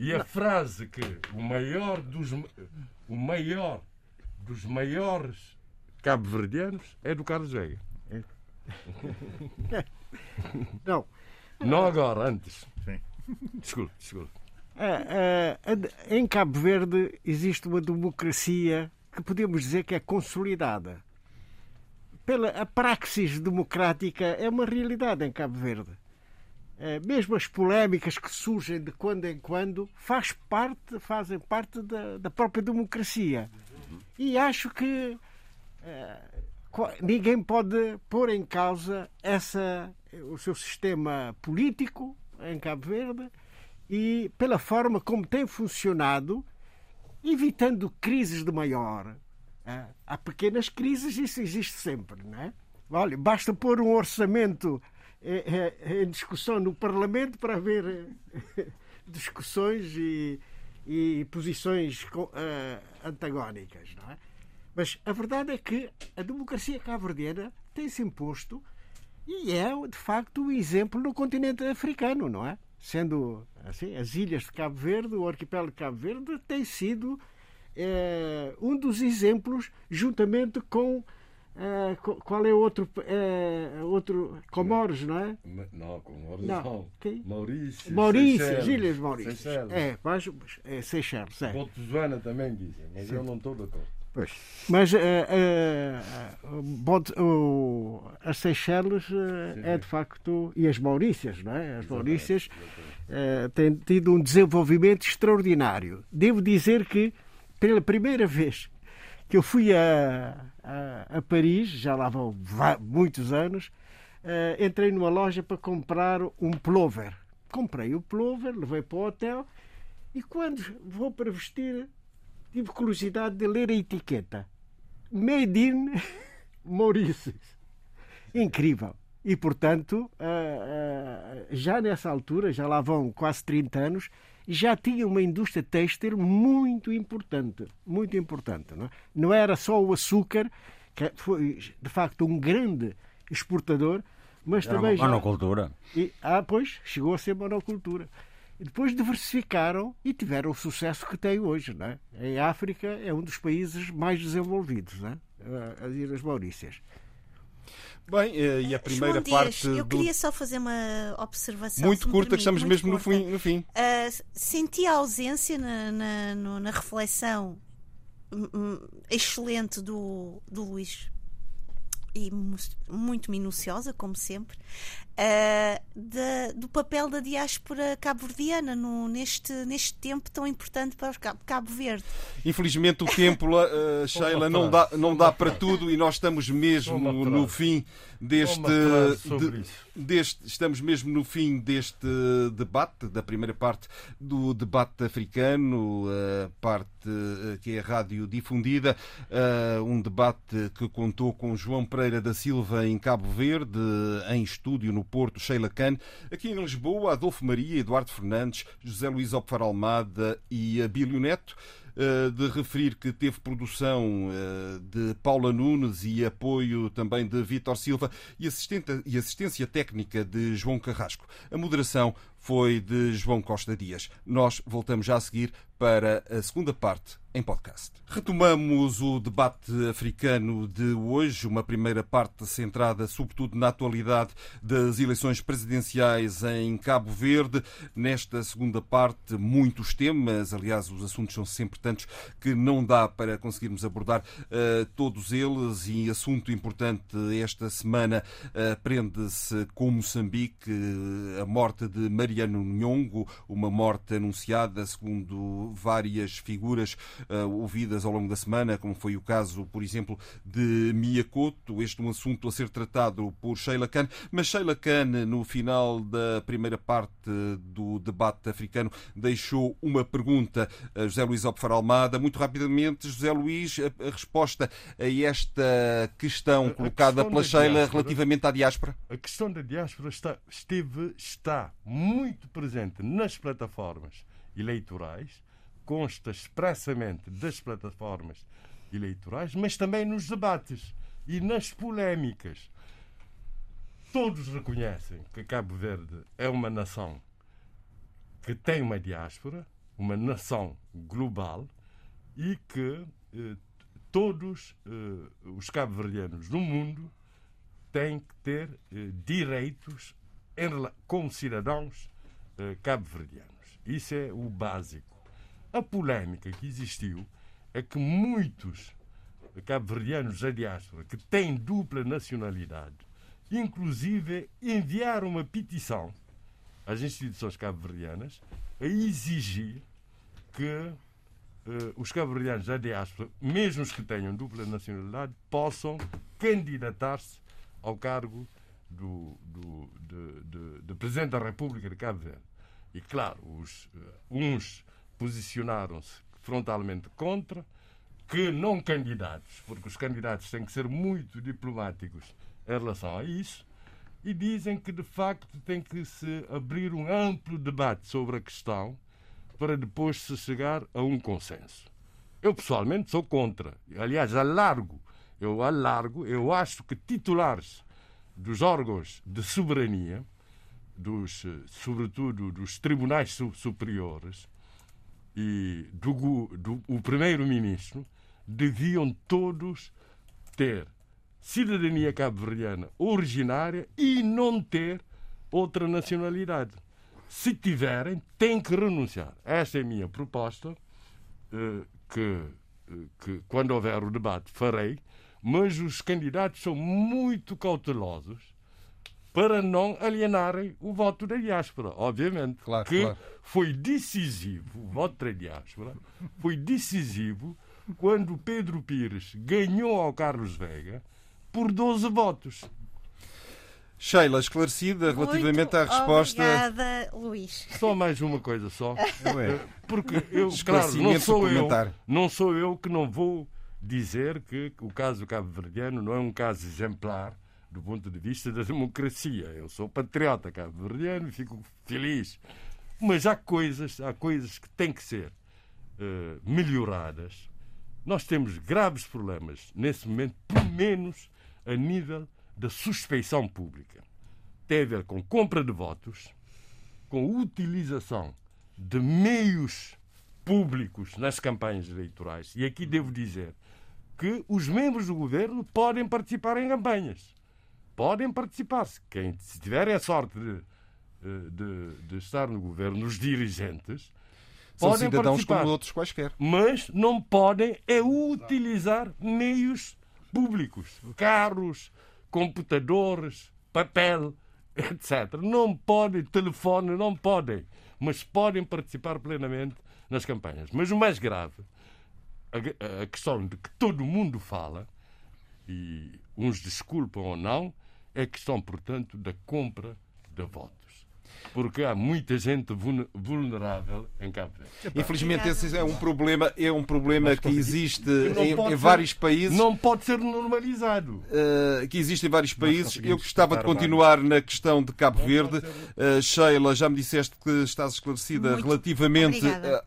E a frase que o maior dos o maior dos maiores cabo-verdianos é do Carlos Veiga. Não. Não agora, antes. Sim. Desculpe, desculpe. É, é, em Cabo Verde existe uma democracia que podemos dizer que é consolidada. Pela, a praxis democrática é uma realidade em Cabo Verde. É, mesmo as polémicas que surgem de quando em quando faz parte, fazem parte da, da própria democracia. E acho que é, ninguém pode pôr em causa essa, o seu sistema político em Cabo Verde e pela forma como tem funcionado, evitando crises de maior. É, há pequenas crises, isso existe sempre, não é? olha, basta pôr um orçamento em discussão no Parlamento para haver discussões e, e posições uh, antagónicas. Não é? Mas a verdade é que a democracia cabo-verdiana tem-se imposto e é, de facto, um exemplo no continente africano, não é? Sendo assim, as ilhas de Cabo Verde, o arquipélago de Cabo Verde, tem sido é, um dos exemplos, juntamente com Uh, qual é outro uh, outro Comores, não é? Não, Comores não. não. Maurício. Maurício, Ilhas Maurício. É, mas, é Seychelles. É. Botswana também dizem, mas Sim. eu não estou de acordo. Pois. Mas uh, uh, uh, as Seychelles é de facto. E as Maurícias, não é? As Maurícias têm tido um desenvolvimento extraordinário. Devo dizer que, pela primeira vez que eu fui a, a, a Paris, já lá vão muitos anos, uh, entrei numa loja para comprar um plover. Comprei o plover, levei para o hotel e quando vou para vestir, tive curiosidade de ler a etiqueta. Made in Mauritius. Incrível. E, portanto, uh, uh, já nessa altura, já lá vão quase 30 anos, já tinha uma indústria têxtil muito importante, muito importante. Não, é? não era só o açúcar, que foi de facto um grande exportador, mas era também monocultura. Já... E, ah, pois, chegou a ser monocultura. E depois diversificaram e tiveram o sucesso que têm hoje. Não é? Em África é um dos países mais desenvolvidos, não é? as Ilhas Maurícias. Bem, eh, e a primeira parte. Eu queria só fazer uma observação. Muito curta, que estamos mesmo no fim. No fim. Uh, senti a ausência na, na, na reflexão excelente do, do Luís e muito minuciosa, como sempre, uh, de, do papel da diáspora cabo-verdiana neste, neste tempo tão importante para o Cabo, Cabo Verde. Infelizmente o tempo, uh, Sheila, não dá, não dá para tudo e nós estamos mesmo no fim deste, de, deste, estamos mesmo no fim deste debate, da primeira parte do debate africano, a parte eh, que é a rádio difundida, um debate que contou com João Pereira da Silva em Cabo Verde, em estúdio no Porto, Sheila Khan, aqui em Lisboa, Adolfo Maria, Eduardo Fernandes, José Luís Opfar Almada e Abílio Neto. Eh, de referir que teve produção eh, de Paula Nunes e apoio também de Vítor Silva e assistência técnica de João Carrasco. A moderação foi de João Costa Dias. Nós voltamos já a seguir para a segunda parte em podcast. Retomamos o debate africano de hoje, uma primeira parte centrada sobretudo na atualidade das eleições presidenciais em Cabo Verde. Nesta segunda parte, muitos temas, aliás, os assuntos são sempre tantos que não dá para conseguirmos abordar uh, todos eles. E assunto importante esta semana uh, prende-se com Moçambique, a morte de Maria Mariano Nhongo, uma morte anunciada segundo várias figuras uh, ouvidas ao longo da semana, como foi o caso, por exemplo, de Miyakoto. Este é um assunto a ser tratado por Sheila Khan, mas Sheila Khan, no final da primeira parte do debate africano, deixou uma pergunta a José Luís Opfar Almada. Muito rapidamente, José Luís, a, a resposta a esta questão a, colocada questão pela Sheila diáspora, relativamente à diáspora? A questão da diáspora está, esteve, está muito muito presente nas plataformas eleitorais, consta expressamente das plataformas eleitorais, mas também nos debates e nas polémicas. Todos reconhecem que Cabo Verde é uma nação que tem uma diáspora, uma nação global e que eh, todos eh, os cabo-verdianos no mundo têm que ter eh, direitos em, como cidadãos cabo-verdianos. Isso é o básico. A polémica que existiu é que muitos cabo-verdianos da diáspora que têm dupla nacionalidade, inclusive enviaram uma petição às instituições cabo-verdianas a exigir que uh, os cabo-verdianos da diáspora, mesmo os que tenham dupla nacionalidade, possam candidatar-se ao cargo do, do, de, de, de, Presidente da República de Cabo Verde. E, claro, os, uh, uns posicionaram-se frontalmente contra, que não candidatos, porque os candidatos têm que ser muito diplomáticos em relação a isso e dizem que de facto tem que se abrir um amplo debate sobre a questão para depois se chegar a um consenso. Eu pessoalmente sou contra. Aliás, alargo, eu alargo, eu acho que titulares dos órgãos de soberania, dos, sobretudo dos tribunais superiores e do, do o primeiro-ministro, deviam todos ter cidadania cabo-verdiana originária e não ter outra nacionalidade. Se tiverem, têm que renunciar. Esta é a minha proposta, eh, que, eh, que quando houver o debate farei, mas os candidatos são muito cautelosos para não alienarem o voto da diáspora. Obviamente claro, que claro. foi decisivo, o voto da diáspora foi decisivo quando Pedro Pires ganhou ao Carlos Veiga por 12 votos. Sheila, esclarecida relativamente Muito à resposta. Obrigada, Luís. Só mais uma coisa só. Ué. Porque eu, claro, Esclarecimento não sou eu, não sou eu que não vou dizer que o caso cabo-verdiano não é um caso exemplar do ponto de vista da democracia. Eu sou patriota cabo-verdiano e fico feliz. Mas há coisas, há coisas que têm que ser eh, melhoradas. Nós temos graves problemas nesse momento, pelo menos a nível da suspeição pública. Tem a ver com compra de votos, com utilização de meios públicos nas campanhas eleitorais. E aqui devo dizer que os membros do governo podem participar em campanhas. Podem participar. Se, quem, se tiverem a sorte de, eh, de, de estar no governo, os dirigentes, São podem cidadãos participar como outros quaisquer. mas não podem é utilizar meios públicos, carros, computadores, papel, etc. Não podem, telefone, não podem, mas podem participar plenamente nas campanhas. Mas o mais grave, a, questão de que todo mundo fala, e uns desculpam ou não, é a questão, portanto, da compra de votos. Porque há muita gente vulne- vulnerável em Cabo Verde. Infelizmente esse é um problema, é um problema que existe não em, em ser- vários países. Não pode ser normalizado. Uh, que existe em vários países. Eu gostava de continuar na questão de Cabo Verde. Uh, Sheila, já me disseste que estás esclarecida Muito relativamente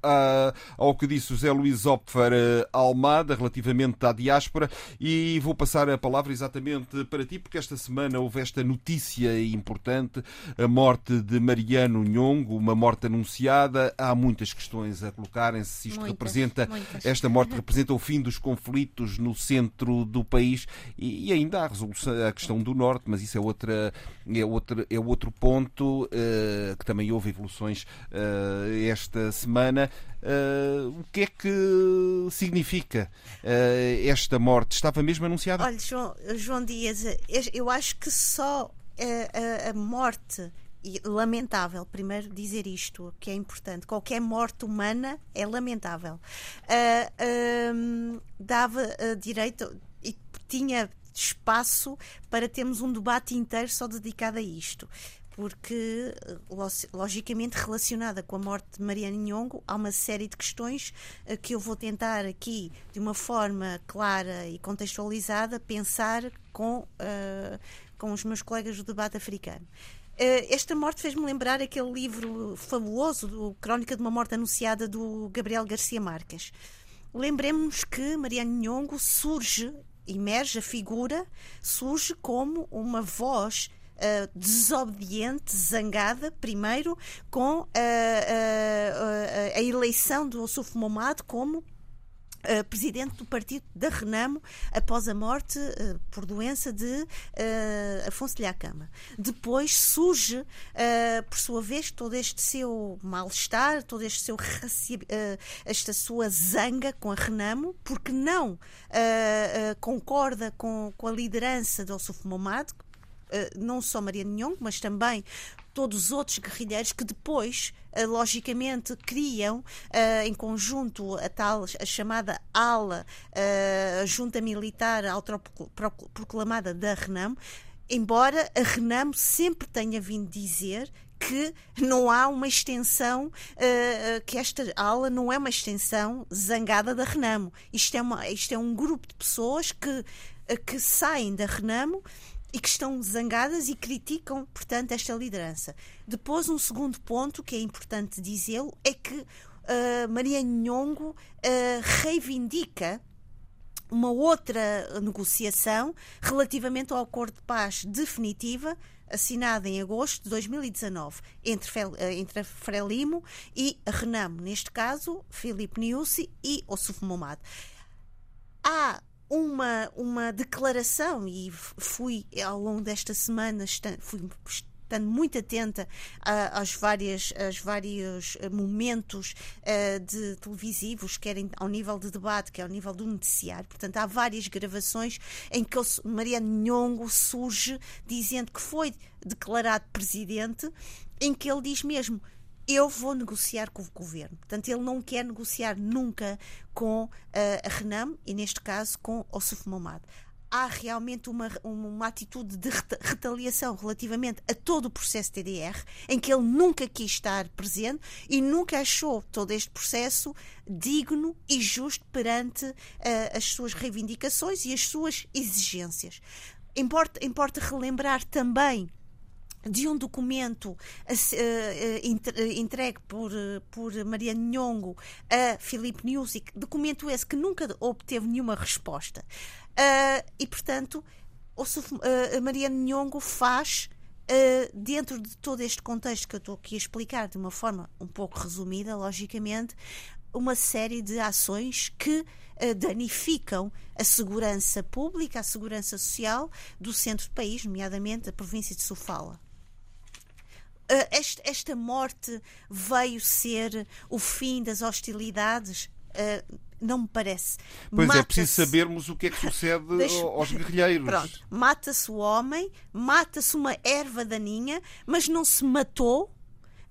a- ao que disse o José Luís Opfer uh, Almada, relativamente à diáspora, e vou passar a palavra exatamente para ti, porque esta semana houve esta notícia importante, a morte de Mariano Nhongo, uma morte anunciada. Há muitas questões a colocarem-se se isto Muitas, representa muitas. esta morte representa o fim dos conflitos no centro do país e, e ainda há a, resolução, a questão do norte, mas isso é outra é outro, é outro ponto eh, que também houve evoluções eh, esta semana. Eh, o que é que significa esta morte? Estava mesmo anunciada? Olha, João, João Dias, eu acho que só a, a- a morte. E lamentável, primeiro dizer isto, que é importante. Qualquer morte humana é lamentável. Ah, ahm, dava ah, direito e tinha espaço para termos um debate inteiro só dedicado a isto. Porque, lo- logicamente, relacionada com a morte de Mariana Nhongo, há uma série de questões que eu vou tentar aqui, de uma forma clara e contextualizada, pensar com, com os meus colegas do debate africano. Eh, Esta morte fez-me lembrar aquele livro fabuloso, do Crónica de uma Morte Anunciada, do Gabriel Garcia Marques. Lembremos que Mariano Nhongo surge, emerge a figura, surge como uma voz ah, desobediente, zangada, primeiro, com ah, ah, a eleição do Ossuf Momad como Uh, presidente do partido da Renamo após a morte uh, por doença de uh, Afonso de Lhacama. Depois surge, por sua vez, todo este seu mal-estar, todo este seu esta sua zanga com a Renamo, porque não concorda com, com a liderança de Ossuf Momad, não só Maria Nhong, mas também todos os outros guerrilheiros que depois, uh, logicamente, criam uh, em conjunto a tal, a chamada ALA, a junta militar autoproclamada da Renamo, embora a Renamo sempre tenha vindo dizer que não há uma extensão, que esta ala não é uma extensão zangada da Renamo. Isto é, uma, isto é um grupo de pessoas que, que saem da Renamo e que estão zangadas e criticam, portanto, esta liderança. Depois, um segundo ponto que é importante dizê-lo é que uh, Maria Nhongo uh, reivindica uma outra negociação relativamente ao acordo de paz definitiva assinada em agosto de 2019 entre, entre a Frelimo e Renamo, neste caso Filipe Niusi e Ossuf Momad. Há uma, uma declaração, e fui ao longo desta semana, fui estando muito atenta a, aos, várias, aos vários eh, momentos uh, de televisivos, querem ao nível de debate, quer ao nível do noticiário. Portanto, há várias gravações em que Mariano Nhongo surge dizendo que foi declarado presidente, em que ele diz mesmo eu vou negociar com o governo. Portanto, ele não quer negociar nunca com uh, a Renam e, neste caso, com o Suf Momad. Há realmente uma, uma atitude de retaliação relativamente a todo o processo TDR, em que ele nunca quis estar presente e nunca achou todo este processo digno e justo perante uh, as suas reivindicações e as suas exigências. Importa, importa relembrar também de um documento uh, entregue por, por Maria Nhongo a Filipe Music, documento esse que nunca obteve nenhuma resposta. Uh, e, portanto, uh, Maria Nhongo faz, dentro de todo este contexto que eu estou aqui a explicar de uma forma um pouco resumida, logicamente, uma série de ações que danificam a segurança pública, a segurança social do centro do país, nomeadamente a província de Sofala. Ah, esta morte veio ser o fim das hostilidades? Uh, não me parece. Pois é, preciso sabermos o que é que sucede Deixa... aos guerrilheiros. Pronto, mata-se o homem, mata-se uma erva daninha, mas não se matou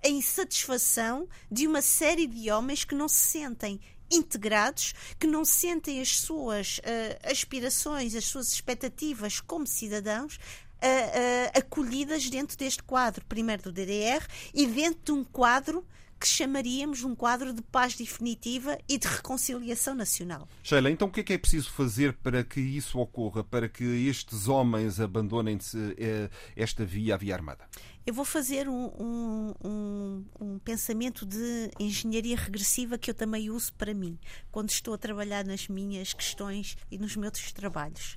a insatisfação de uma série de homens que não se sentem integrados, que não sentem as suas uh, aspirações, as suas expectativas como cidadãos uh, acolhidas dentro deste quadro, primeiro do DDR, e dentro de um quadro que chamaríamos um quadro de paz definitiva e de reconciliação nacional. Sheila, então o que é que é preciso fazer para que isso ocorra, para que estes homens abandonem eh, esta via, a via armada? Eu vou fazer um, um, um, um, pensamento de engenharia regressiva que eu também uso para mim, quando estou a trabalhar nas minhas questões e nos meus trabalhos.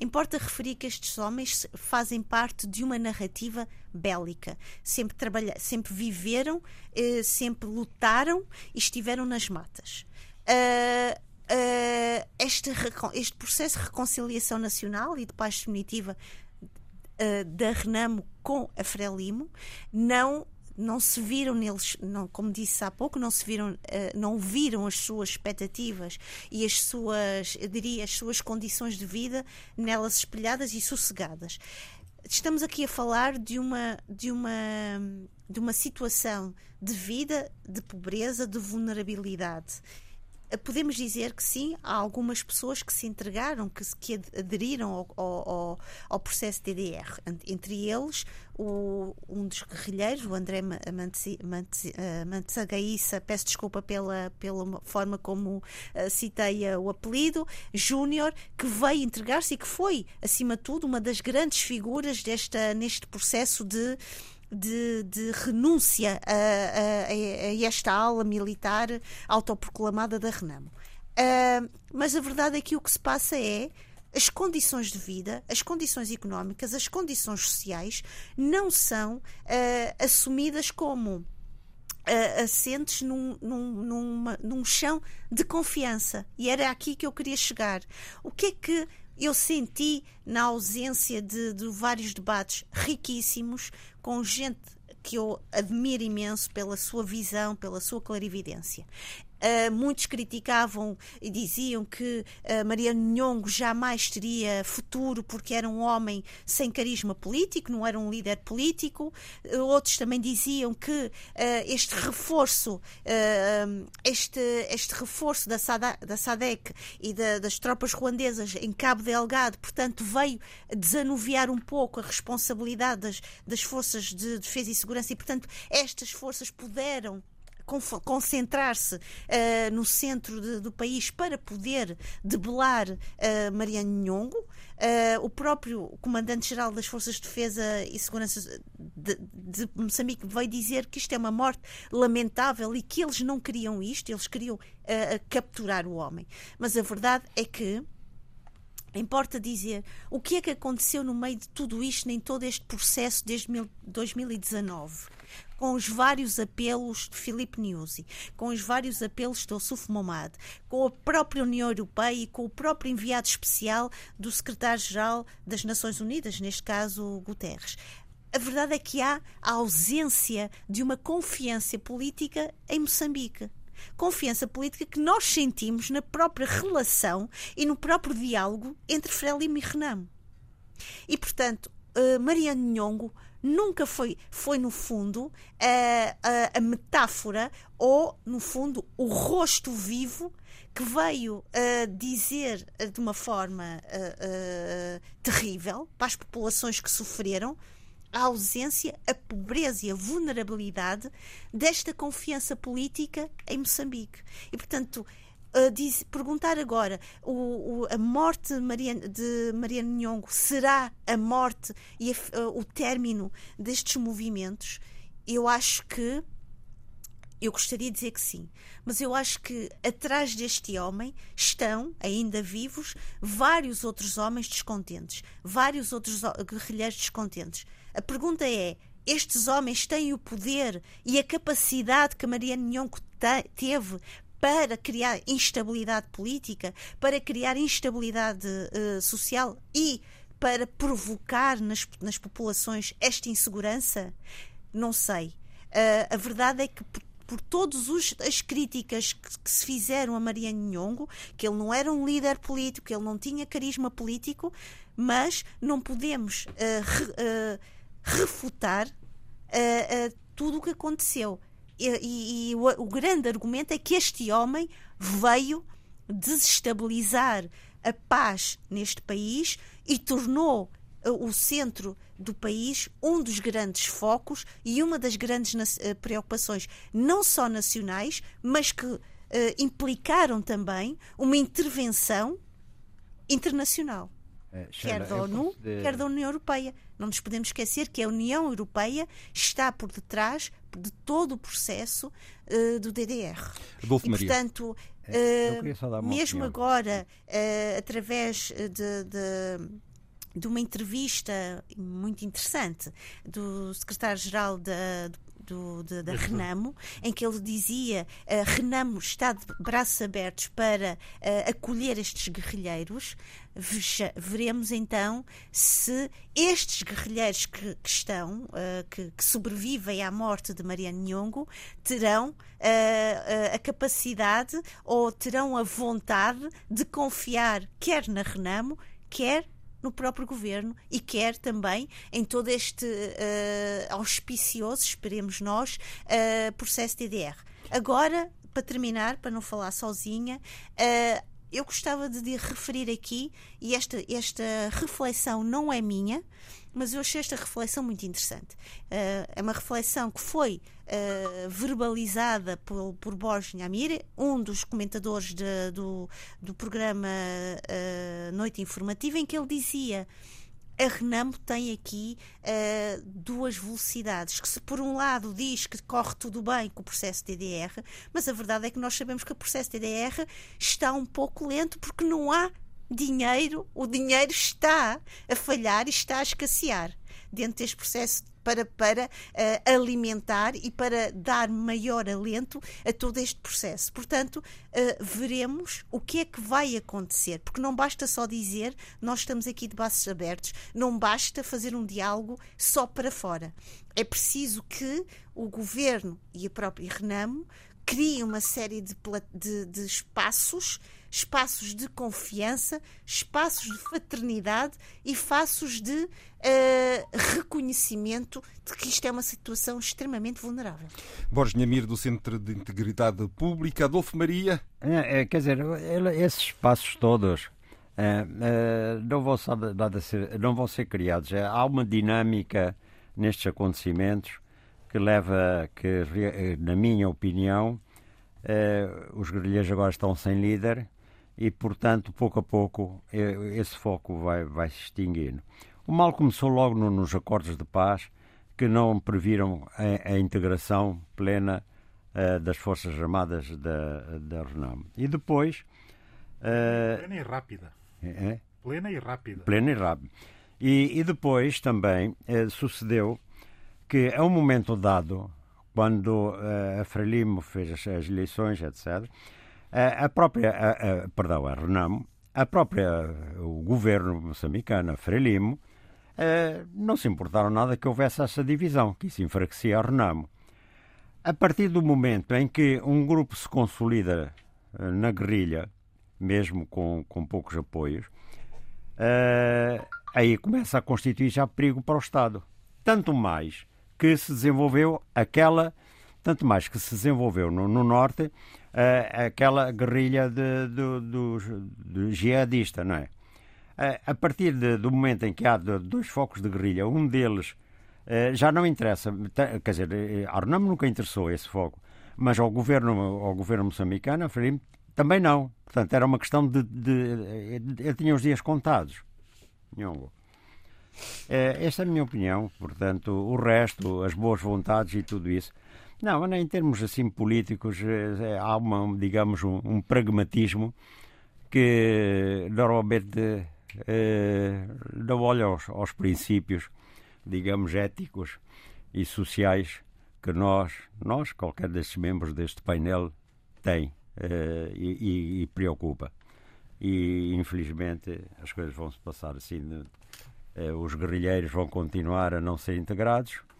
Importa referir que estes homens fazem parte de uma narrativa bélica. Sempre, trabalha, sempre viveram, eh, sempre lutaram e estiveram nas matas. Uh, uh, este, este, processo de reconciliação nacional e de paz definitiva uh, da Renamo com a Frelimo não não se viram neles, não, como disse há pouco, não se viram, uh, não viram as suas expectativas e as suas, eu diria, as suas condições de vida nelas espelhadas e sossegadas. Estamos aqui a falar de uma, de uma, de uma situação de vida, de pobreza, de vulnerabilidade podemos dizer que sim, há algumas pessoas que se entregaram, que, que aderiram ao, ao, ao processo DDR. Entre eles, o, um dos guerrilheiros, o André Mantzagaíça, peço desculpa pela, pela forma como uh, citei o apelido, Júnior, que veio entregar-se e que foi, acima de tudo, uma das grandes figuras desta, neste processo de de, de renúncia a, a, a, esta ala militar autoproclamada da Renamo. Uh, mas a verdade é que o que se passa é as condições de vida, as condições económicas, as condições sociais não são uh, assumidas como uh, assentes num, num, numa, num chão de confiança. E era aqui que eu queria chegar. O que é que eu senti na ausência de, de vários debates riquíssimos com gente que eu admiro imenso pela sua visão, pela sua clarividência. Uh, muitos criticavam e diziam que uh, Mariano Nhongo jamais teria futuro porque era um homem sem carisma político, não era um líder político. Uh, outros também diziam que este reforço, este, este reforço da, SADA, da SADEC e da, das tropas ruandesas em Cabo Delgado, portanto, veio desanuviar um pouco a responsabilidade das, das forças de defesa e segurança e, portanto, estas forças puderam concentrar-se uh, no centro de, do país para poder debelar uh, Mariano Nhongo. Uh, o próprio Comandante-Geral das Forças de Defesa e Segurança de, de, Moçambique veio dizer que isto é uma morte lamentável e que eles não queriam isto, eles queriam capturar o homem. Mas a verdade é que Importa dizer o que é que aconteceu no meio de tudo isto, em todo este processo desde 2019 com os vários apelos de Filipe Nyusi, com os vários apelos de Ossuf Momad, com a própria União Europeia e com o próprio enviado especial do secretário-geral das Nações Unidas, neste caso Guterres. A verdade é que há a ausência de uma confiança política em Moçambique confiança política que nós sentimos na própria relação e no próprio diálogo entre Frelimo e Renamo. E, portanto, uh, Mariano Nhongo nunca foi, foi no fundo, a, a, a metáfora ou, no fundo, o rosto vivo que veio dizer uh, de uma forma uh, terrível para as populações que sofreram a ausência, a pobreza e a vulnerabilidade desta confiança política em Moçambique. E, portanto, Perguntar agora o, o, a morte de Mariano, de será a morte e a, o término destes movimentos, eu acho que eu gostaria de dizer que sim, mas eu acho que atrás deste homem estão, ainda vivos, vários outros homens descontentes, vários outros guerrilheiros descontentes. A pergunta é: estes homens têm o poder e a capacidade que Mariano Nhongo teve para criar instabilidade política, para criar instabilidade uh, social e para provocar nas, nas populações esta insegurança? Não sei. Uh, a verdade é que por, todas as críticas que, que, se fizeram a Mariano Nhongo, que ele não era um líder político, que ele não tinha carisma político, mas não podemos uh, re, refutar tudo o que aconteceu e, e, o, o, grande argumento é que este homem veio desestabilizar a paz neste país e tornou uh, o centro do país um dos grandes focos e uma das grandes uh, preocupações, não só nacionais, mas que uh, implicaram também uma intervenção internacional. É, quer da ONU, de... quer da União Europeia. Não nos podemos esquecer que a União Europeia está por detrás de todo o processo uh, do DDR. Adolfo e, Maria. portanto, uh, mesmo opinião. agora, através de, de de uma entrevista muito interessante do secretário-geral da, do, de, da Renamo, em que ele dizia uh, Renamo está de braços abertos para uh, acolher estes guerrilheiros. Veja, veremos então se estes guerrilheiros que, que estão, uh, que, que, sobrevivem à morte de Mariano Nhongo, terão uh, uh, a capacidade ou terão a vontade de confiar quer na Renamo, quer no próprio governo e quer também em todo este uh, auspicioso, esperemos nós, uh, processo DDR. Agora, para terminar, para não falar sozinha, uh, eu gostava de referir aqui, e esta, esta reflexão não é minha, mas eu achei esta reflexão muito interessante. Uh, é uma reflexão que foi uh, verbalizada por, por Borges Nhamir, um dos comentadores de, do, do programa uh, Noite Informativa, em que ele dizia a Renamo tem aqui uh, duas velocidades, que se por um lado diz que corre tudo bem com o processo DDR, mas a verdade é que nós sabemos que o processo DDR está um pouco lento porque não há dinheiro, o dinheiro está a falhar e está a escassear. Dentro deste processo para, para uh, alimentar e para dar maior alento a todo este processo. Portanto, uh, veremos o que é que vai acontecer, porque não basta só dizer nós estamos aqui de braços abertos, não basta fazer um diálogo só para fora. É preciso que o governo e a própria Renamo criem uma série de, de, de espaços espaços de confiança, espaços de fraternidade e espaços de uh, reconhecimento de que isto é uma situação extremamente vulnerável. Borges Nhamir, do Centro de Integridade Pública, Adolfo Maria. É, é, quer dizer, esses espaços todos é, é, não, vão ser, não vão ser criados. É, há uma dinâmica nestes acontecimentos que leva, que na minha opinião, eh, os guerrilheiros agora estão sem líder e, portanto, pouco a pouco esse foco vai, vai se extinguindo. O mal começou logo no, nos acordos de paz que não previram a, a integração plena uh, das Forças Armadas da, da Renamo. E depois. Uh, plena e rápida. É? Plena e rápida. Plena e rápida. E, e depois também uh, sucedeu que, a um momento dado, quando a Frelimo fez as, as eleições, etc., a própria, a, a, perdão, a Renamo, a própria, o governo moçambicano, a Frelimo, não se importaram nada que houvesse essa divisão, que isso enfraquecia a Renamo. A partir do momento em que um grupo se consolida uh, na guerrilha, mesmo com, com poucos apoios, uh, aí começa a constituir já perigo para o Estado. Tanto mais que se desenvolveu aquela, tanto mais que se desenvolveu no, no Norte, aquela guerrilha de, de, de, de jihadista, não é? a partir de, do momento em que há dois focos de guerrilha, um deles eh, já não interessa, quer dizer, eh, a Arnam nunca interessou esse foco, mas ao governo, ao governo moçambicano, também não. Portanto, era uma questão de. de, de eu tinha os dias contados. Nhongo. Eh, esta é a minha opinião. Portanto, o resto, as boas vontades e tudo isso. Não, em termos assim políticos, há uma, digamos, um, um pragmatismo que normalmente eh, não olha aos, aos princípios, digamos, éticos e sociais que nós, nós, qualquer destes membros deste painel, tem uh, e, e, preocupa. E infelizmente as coisas vão se passar assim. Os guerrilheiros vão continuar a não ser integrados, eh, eh, eh,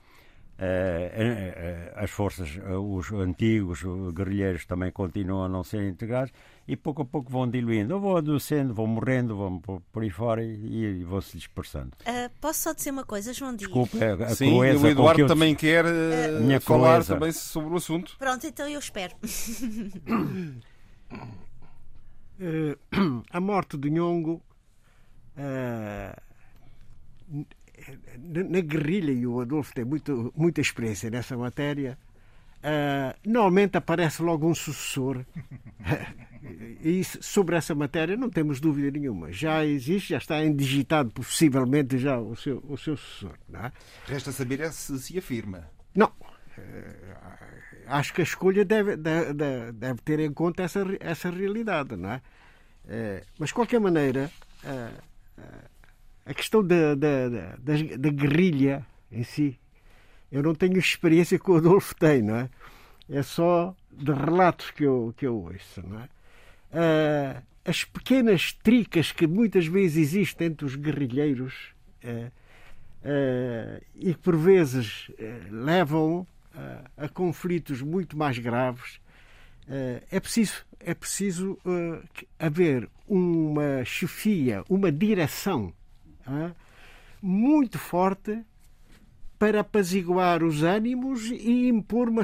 as forças, os antigos guerrilheiros também continuam a não ser integrados e pouco a pouco vão diluindo, ou vão adoecendo, vão morrendo, vão por aí fora e, e vão se dispersando. Uh, posso só dizer uma coisa, João Dias? Desculpa, a, a Sim, o Eduardo que também quer uh, falar crueza. também sobre o assunto. Pronto, então eu espero. a morte de Nhongo na, guerrilha, e o Adolfo tem muito, muita experiência nessa matéria, uh, normalmente aparece logo um sucessor. e sobre essa matéria não temos dúvida nenhuma. Já existe, já está indigitado possivelmente já o seu, o seu sucessor. É? Resta saber é se se afirma. Não. Uh, acho que a escolha deve, deve, deve, ter em conta essa, essa realidade. Não é? Uh, mas, de qualquer maneira, a questão da, da, da, da, guerrilha em si, eu não tenho experiência que o Adolfo tem, não é? É só de relatos que eu, que eu ouço, não é? Ah, as pequenas tricas que muitas vezes existem entre os guerrilheiros ah, ah, e que por vezes levam a conflitos muito mais graves, é preciso, é preciso haver uma chefia, uma direção muito forte para apaziguar os ânimos e impor uma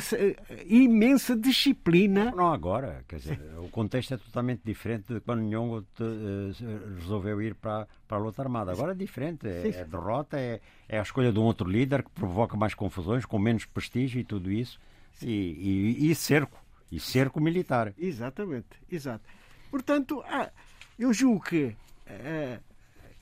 imensa disciplina. Não agora, quer dizer, o contexto é totalmente diferente de quando Nhongo te, uh, resolveu ir para, para a luta armada. Agora é diferente, é, é derrota, é, é, a escolha de um outro líder que provoca mais confusões, com menos prestígio e tudo isso, e, e, e cerco, e cerco militar. Exatamente, exato. Portanto, ah, eu julgo que uh,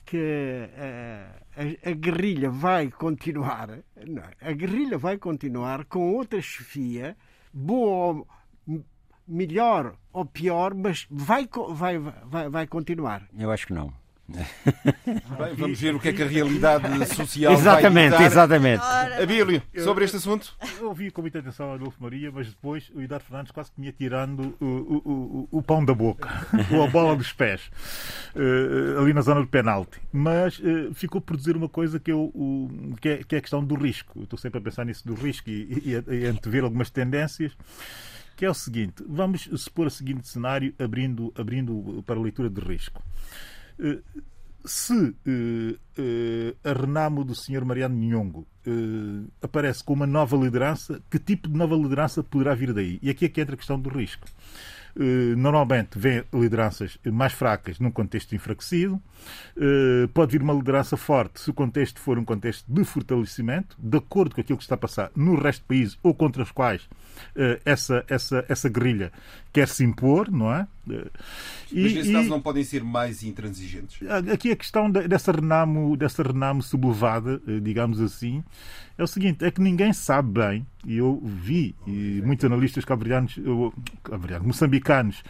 que a, eh, a, a, guerrilha vai continuar, não, a guerrilha vai continuar com outra chefia, boa ou melhor ou pior, mas vai, vai, vai, vai continuar. Eu acho que não. Bem, vamos ver o que é que a realidade social exatamente, vai Exatamente, Abílio, sobre este assunto? Eu ouvi com muita atenção a Adolfo Maria, mas depois o Eduardo Fernandes quase que me ia tirando o, o, o, o pão da boca, ou a bola dos pés, uh, ali na zona do penalti. Mas uh, ficou por dizer uma coisa que, eu, que, é, que é a questão do risco. Eu estou sempre a pensar nisso do risco e, e, e antever algumas tendências que é o seguinte: vamos supor o seguinte cenário, abrindo, abrindo para a leitura de risco. Eh, se uh, uh, a Renamo do Sr. Mariano Nhongo uh, aparece com uma nova liderança, que tipo de nova liderança poderá vir daí? E aqui é que entra a questão do risco. eh, normalmente vê lideranças mais fracas num contexto enfraquecido. Eh, pode vir uma liderança forte se o contexto for um contexto de fortalecimento, de acordo com aquilo que está a passar no resto do país ou contra os quais eh, essa, essa, essa guerrilha quer se impor, não é? E, Mas nesse e, caso não podem ser mais intransigentes? Aqui a questão dessa renamo, dessa renamo sublevada, digamos assim, é o seguinte, é que ninguém sabe bem, e eu vi e muitos analistas cabo-verdianos, moçambicanos,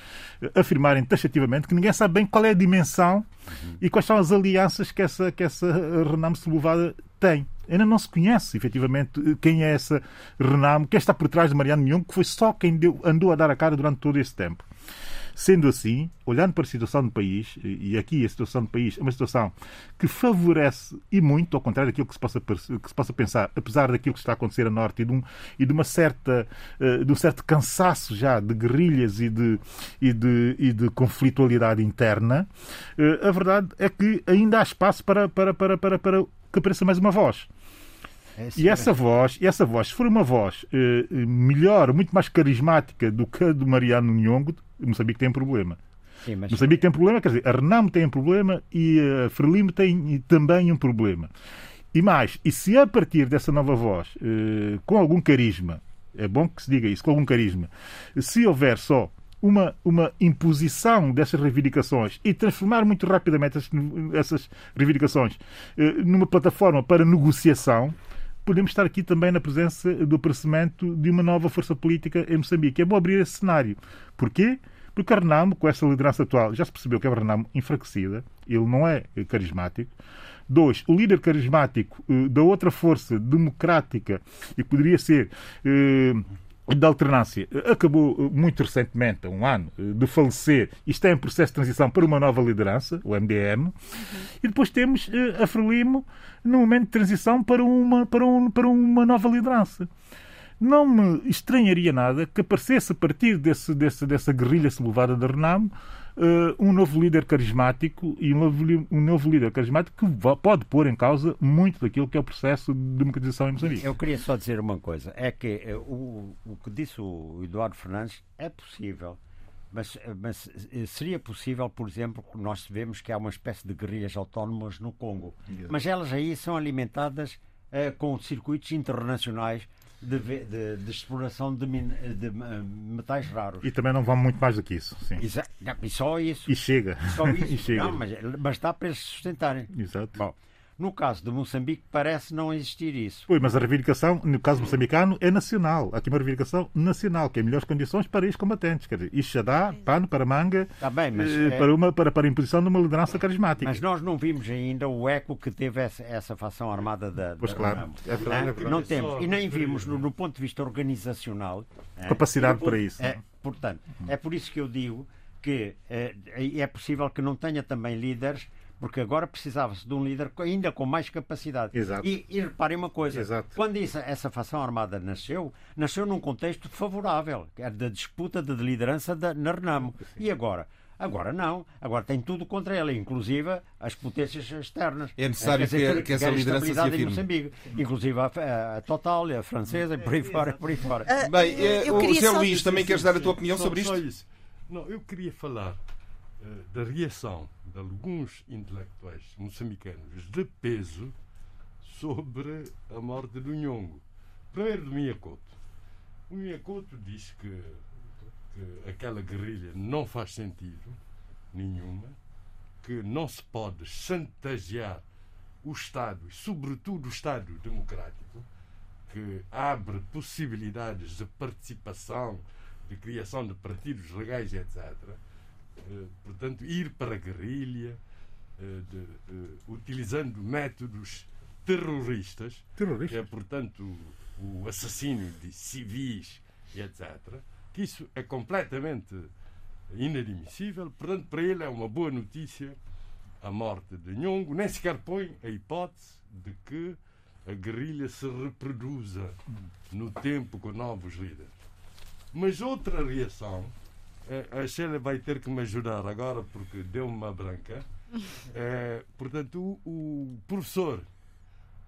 afirmarem taxativamente que ninguém sabe bem qual é a dimensão uhum. e quais são as alianças que essa, que essa Renamo sublevada tem. Ainda não se conhece, efetivamente, quem é essa Renamo, quem está por trás de Mariano Nhong, que foi só quem deu, andou a dar a cara durante todo esse tempo. Sendo assim, olhando para a situação do país, e aqui a situação do país é uma situação que favorece e muito, ao contrário daquilo que se possa, que se possa pensar, apesar daquilo que está a acontecer a norte e de, um, e de uma certa, eh, de um certo cansaço já de guerrilhas e de, e de, e de conflitualidade interna, eh, a verdade é que ainda há espaço para, para, para, para, para que apareça mais uma voz. É e essa voz, essa voz, se for uma voz eh, melhor, muito mais carismática do que a do Mariano Nhongo, Moçambique tem um problema. Sim, mas... Moçambique tem problema, quer dizer, a Renamo tem um problema e a Frelimo tem também um problema. E mais, e se a partir dessa nova voz, eh, com algum carisma, é bom que se diga isso, com algum carisma, se houver só uma, uma imposição dessas reivindicações e transformar muito rapidamente essas, essas reivindicações eh, numa plataforma para negociação, podemos estar aqui também na presença do aparecimento de uma nova força política em Moçambique. É bom abrir esse cenário. Porquê? Porque Renamo, com essa liderança atual, já se percebeu que é uma Renamo enfraquecida, ele não é carismático. Dois, o líder carismático uh, da outra força democrática, e poderia ser uh, da alternância acabou eh, muito recentemente, há um ano, eh, de falecer e está em processo de transição para uma nova liderança, o MDM. Uhum. E depois temos eh, a Frelimo no momento de transição para uma, para, um, para uma nova liderança. Não me estranharia nada que aparecesse a partir desse, desse, dessa guerrilha selvada da Renamo uh, um novo líder carismático e um novo, um novo líder carismático que pode pôr em causa muito daquilo que é o processo de democratização em Moçambique. Eu queria só dizer uma coisa: é que uh, o, o que disse o Eduardo Fernandes é possível. Mas, eh, mas, seria possível, por exemplo, nós vemos que há uma espécie de guerrilhas autónomas no Congo, mas elas aí são alimentadas uh, com circuitos internacionais de, de, de exploração de, min, de, eh, metais raros. E também não vão muito mais do que isso. Sim. Exato. E só isso. E chega. Só isso. e chega. Não, mas, mas dá para eles sustentarem. Exato. Bom, no caso de Moçambique, parece não existir isso. Pois, mas a reivindicação, no caso moçambicano, é nacional. Há aqui uma reivindicação nacional, que é melhores condições para os combatentes. Quer dizer, isto já dá pano para manga tá bem, mas eh, para, uma, para, para a imposição de uma liderança carismática. Mas nós não vimos ainda o eco que teve essa, essa facção armada da. Pois claro. É verdade, é verdade. Não temos. E nem vimos, no, no ponto de vista organizacional. Capacidade é, para isso. É, portanto, é por isso que eu digo que é, é possível que não tenha também líderes porque agora precisava-se de um líder ainda com mais capacidade. Exato. E, e reparem uma coisa: Exato. quando essa, essa facção armada nasceu, nasceu num contexto favorável, que era da disputa de liderança da, na Renamo. E agora? Agora não, agora tem tudo contra ela, inclusive as potências externas. É necessário dizer, que, que, essa liderança se afirme. Moçambique, inclusive a, a, Total, a francesa, e por aí fora. Por aí fora. Uh, Bem, uh, o José Luís, também queres dar a tua opinião sobre isto? Isso. Não, eu queria falar uh, da reação alguns intelectuais moçambicanos de peso sobre a morte do Nhongo. Primeiro, do Miyakoto. O Miyakoto diz que, que aquela guerrilha não faz sentido nenhuma, que não se pode chantagear o Estado, e sobretudo o Estado democrático, que abre possibilidades de participação, de criação de partidos legais, etc portanto, ir para a guerrilha, eh, de, eh, utilizando métodos terroristas, terroristas. que é, portanto, o, o assassínio de civis etc., que isso é completamente inadmissível. Portanto, para ele é uma boa notícia a morte de Nhongo, nem sequer põe a hipótese de que a guerrilha se reproduza no tempo com novos líderes. Mas outra reação a Sheila vai ter que me ajudar agora porque deu-me uma branca. É, portanto, o, o, professor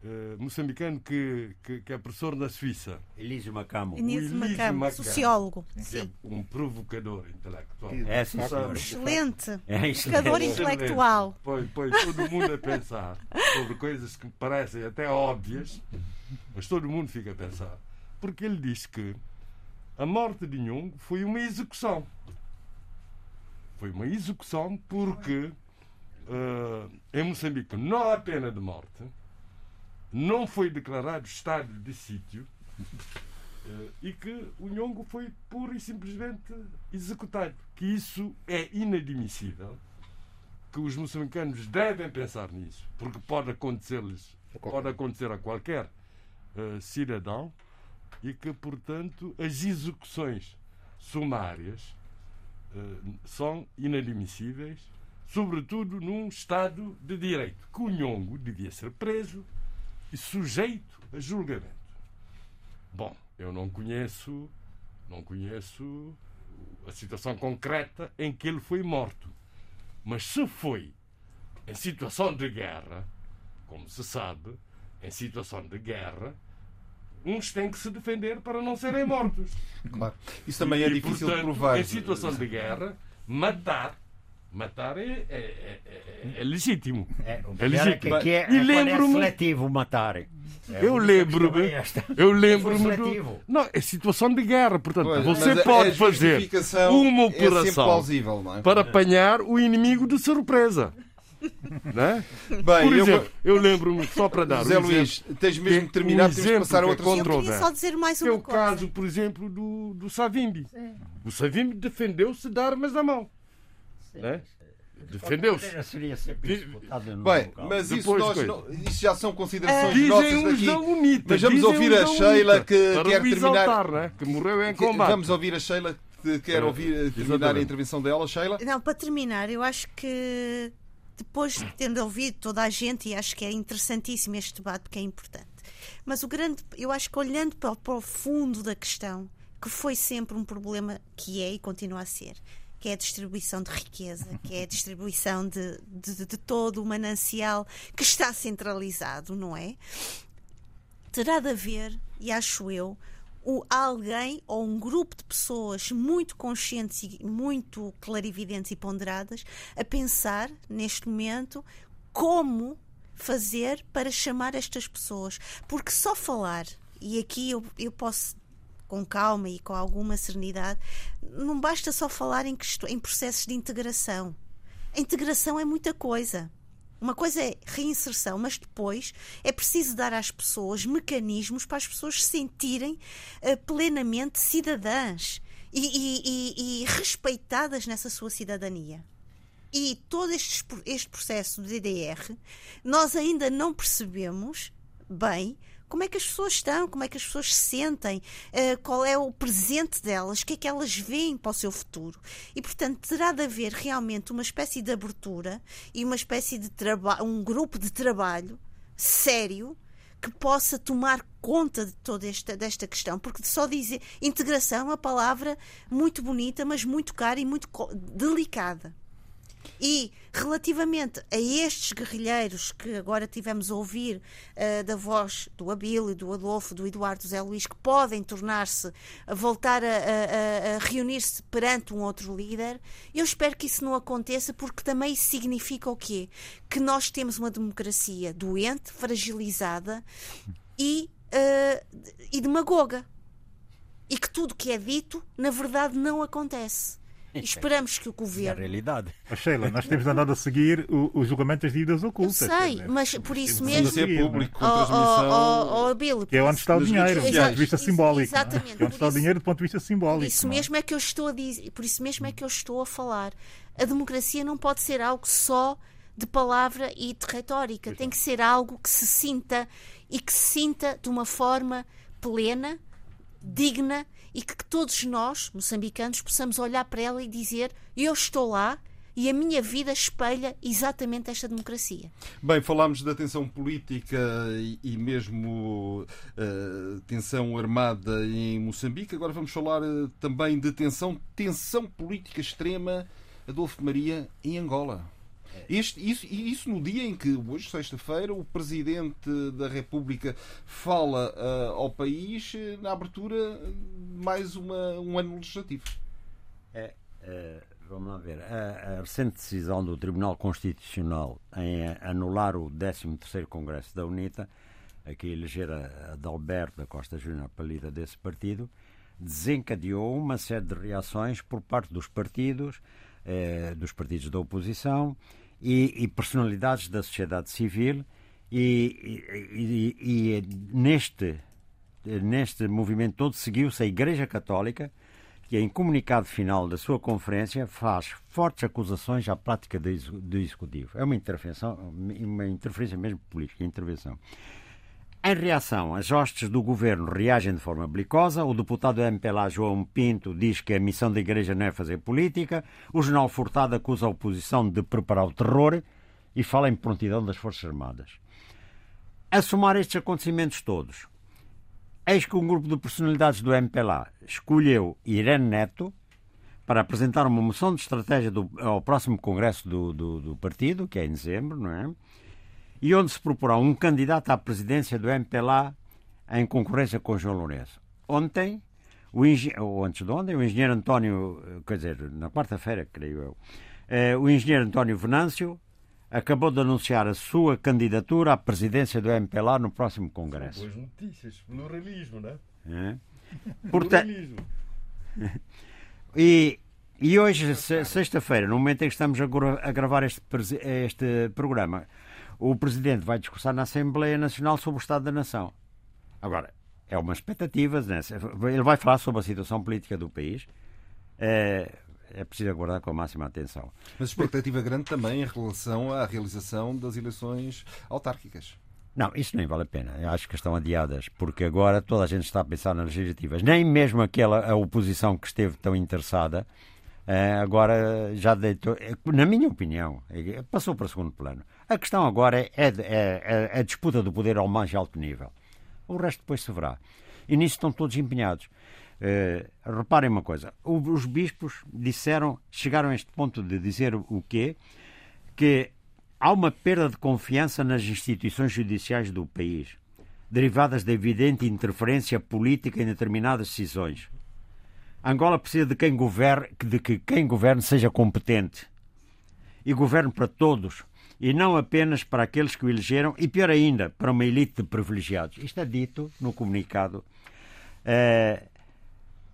eh, moçambicano que, que, que é professor na Suíça. Elísio Macamo. Elísio Macamo, Macamo. sociólogo. que é Sim. um provocador intelectual. É, sim, senhor. Excelente. É Excelente. intelectual. Põe, põe todo mundo a pensar sobre coisas que parecem até óbvias, mas todo mundo fica a pensar. Porque ele diz que a morte de Nhung foi uma execução. Foi uma execução porque eh, em Moçambique não há pena de morte, não foi declarado estado de sítio eh, e que o Nhongo foi pura e simplesmente executado. Que isso é inadmissível, que os moçambicanos devem pensar nisso, porque pode acontecer-lhes, pode acontecer a qualquer eh, cidadão e que, portanto, as execuções sumárias eh, são inadmissíveis, sobretudo num Estado de Direito, que o Nhongo devia ser preso e sujeito a julgamento. Bom, eu não conheço, não conheço a situação concreta em que ele foi morto. Mas se foi em situação de guerra, como se sabe, em situação de guerra, uns têm que se defender para não serem mortos. Claro. Isso também é E, difícil portanto, de provar. Em situação de guerra, matar, matar é, é- é- é- legítimo. É, o É é que legítimo. aqui é, E é, quando é lembro-me- seletivo matarem. É, Eu a única lembro-me, é eu lembro-me do... seletivo. Não, é situação de guerra, portanto, Pois, você pode a fazer uma É operação plausível, não é? para apanhar o inimigo de surpresa. Né? Bem, Por eu exemplo, eu lembro-me, só para dar José um Luís, tens mesmo que que terminar, um temos que passar a é Eu queria controverso. só dizer mais é uma o coisa. caso, por exemplo, do, do Savimbi. O Savimbi defendeu-se de armas na mão. Né? Defendeu-se. Bem, mas isso, Depois, nós isso já são considerações Dizem nossas uns daqui. da UNITA. Mas vamos dizem ouvir uns a Sheila que quer terminar. né? que morreu em combate. Vamos ouvir a Sheila que quer É, ouvir, terminar a intervenção dela. Sheila? Não, para terminar, eu acho que depois de tendo ouvido toda a gente, e acho que é interessantíssimo este debate porque é importante. Mas o grande, eu acho que olhando para o, para o fundo da questão, que foi sempre um problema que é e continua a ser, que é a distribuição de riqueza, que é a distribuição de, de, de todo o manancial que está centralizado, não é? terá de haver, e acho eu, o alguém ou um grupo de pessoas muito conscientes e muito clarividentes e ponderadas a pensar neste momento como fazer para chamar estas pessoas. Porque só falar, e aqui eu, eu posso com calma e com alguma serenidade, não basta só falar em, em processos de integração. A integração é muita coisa. Uma coisa é reinserção, mas depois é preciso dar às pessoas mecanismos para as pessoas se sentirem eh, plenamente cidadãs e, e- e- e respeitadas nessa sua cidadania. E todo este, este processo de DDR, nós ainda não percebemos bem como é que as pessoas estão, como é que as pessoas se sentem, eh, qual é o presente delas, o que é que elas veem para o seu futuro. E, portanto, terá de haver realmente uma espécie de abertura e uma espécie de trabalho, um grupo de trabalho sério que possa tomar conta de toda esta desta questão, porque só dizer integração é uma palavra muito bonita, mas muito cara e muito delicada. E relativamente a estes guerrilheiros que agora tivemos a ouvir eh, da voz do Abílio, do Adolfo, do Eduardo, do Zé Luís, que podem tornar-se, voltar a, a- a- reunir-se perante um outro líder, eu espero que isso não aconteça, porque também significa o quê? Que nós temos uma democracia doente, fragilizada e, eh, e demagoga. E que tudo que é dito, na verdade, não acontece. E esperamos que o É a governo realidade. Ó, Sheila, nós temos andado a seguir o, o julgamento das dívidas Eu ocultas. sei, quer dizer, mas por isso mesmo. Isso é não é? público, com Oh, transmissão. oh, oh, oh, Abílio, Que é onde está o dinheiro, do ponto de vista simbólico. é? exatamente, Que é onde está o isso- dinheiro do ponto de vista simbólico. isso mesmo é que eu estou a dizer, por isso mesmo é que eu estou a falar. A democracia não pode ser algo só de palavra e de retórica. Tem que ser algo que se sinta e que se sinta de uma forma plena, digna e que, todos nós, moçambicanos, possamos olhar para ela e dizer: eu estou lá e a minha vida espelha exatamente esta democracia. Bem, falámos da tensão política e, e mesmo eh, tensão armada em Moçambique. Agora vamos falar eh, também de tensão, tensão política extrema, Adolfo Maria, em Angola. Este, isso, isso no dia em que, hoje, sexta-feira, o Presidente da República fala uh, ao país na abertura de mais uma, um ano legislativo. É, é, vamos lá ver. A, a, recente decisão do Tribunal Constitucional em anular o 13º Congresso da UNITA, aqui eleger a Adalberto da Costa Júnior para líder desse partido, desencadeou uma série de reações por parte dos partidos, eh, dos partidos da oposição e, e, personalidades da sociedade civil e, e, e neste, neste movimento todo seguiu-se a Igreja Católica que em comunicado final da sua conferência faz fortes acusações à prática do Executivo. É uma intervenção, uma interferência mesmo política, intervenção. Em reação, as hostes do governo reagem de forma belicosa. O deputado do MPLA, João Pinto, diz que a missão da Igreja não é fazer política. O general Furtado acusa a oposição de preparar o terror e fala em prontidão das Forças Armadas. A somar estes acontecimentos todos, Eis que um grupo de personalidades do MPLA escolheu Irene Neto para apresentar uma moção de estratégia do, ao próximo congresso do, do, do, partido, que é em dezembro, não é? E onde se proporá um candidato à presidência do MPLA em concorrência com João Lourenço. Ontem, o ou antes de ontem, o engenheiro António, quer dizer, na quarta-feira, creio eu, eh, o engenheiro António Venâncio acabou de anunciar a sua candidatura à presidência do MPLA no próximo Congresso. Boas notícias, pluralismo, não é? Portanto, e, e hoje, sexta-feira, no momento em que estamos a gravar este, este programa, o Presidente vai discursar na Assembleia Nacional sobre o Estado da Nação. Agora, é uma expectativa, né? ele vai falar sobre a situação política do país. É, é preciso aguardar com a máxima atenção. Mas expectativa grande também em relação à realização das eleições autárquicas. Não, isso nem vale a pena. Eu acho que estão adiadas, porque agora toda a gente está a pensar nas legislativas. Nem mesmo aquela a oposição que esteve tão interessada, eh, agora já deitou, eh, na minha opinião, eh, passou para o segundo plano. A questão agora é, é, é, é a disputa do poder ao mais alto nível. O resto depois se verá. E nisso estão todos empenhados. Uh, reparem uma coisa, os bispos disseram, chegaram a este ponto de dizer o quê? Que há uma perda de confiança nas instituições judiciais do país, derivadas da evidente interferência política em determinadas decisões. Angola precisa de quem governe, de que quem governe seja competente e governe para todos e não apenas para aqueles que o elegeram e pior ainda para uma elite de privilegiados. Isto é dito no comunicado. Uh,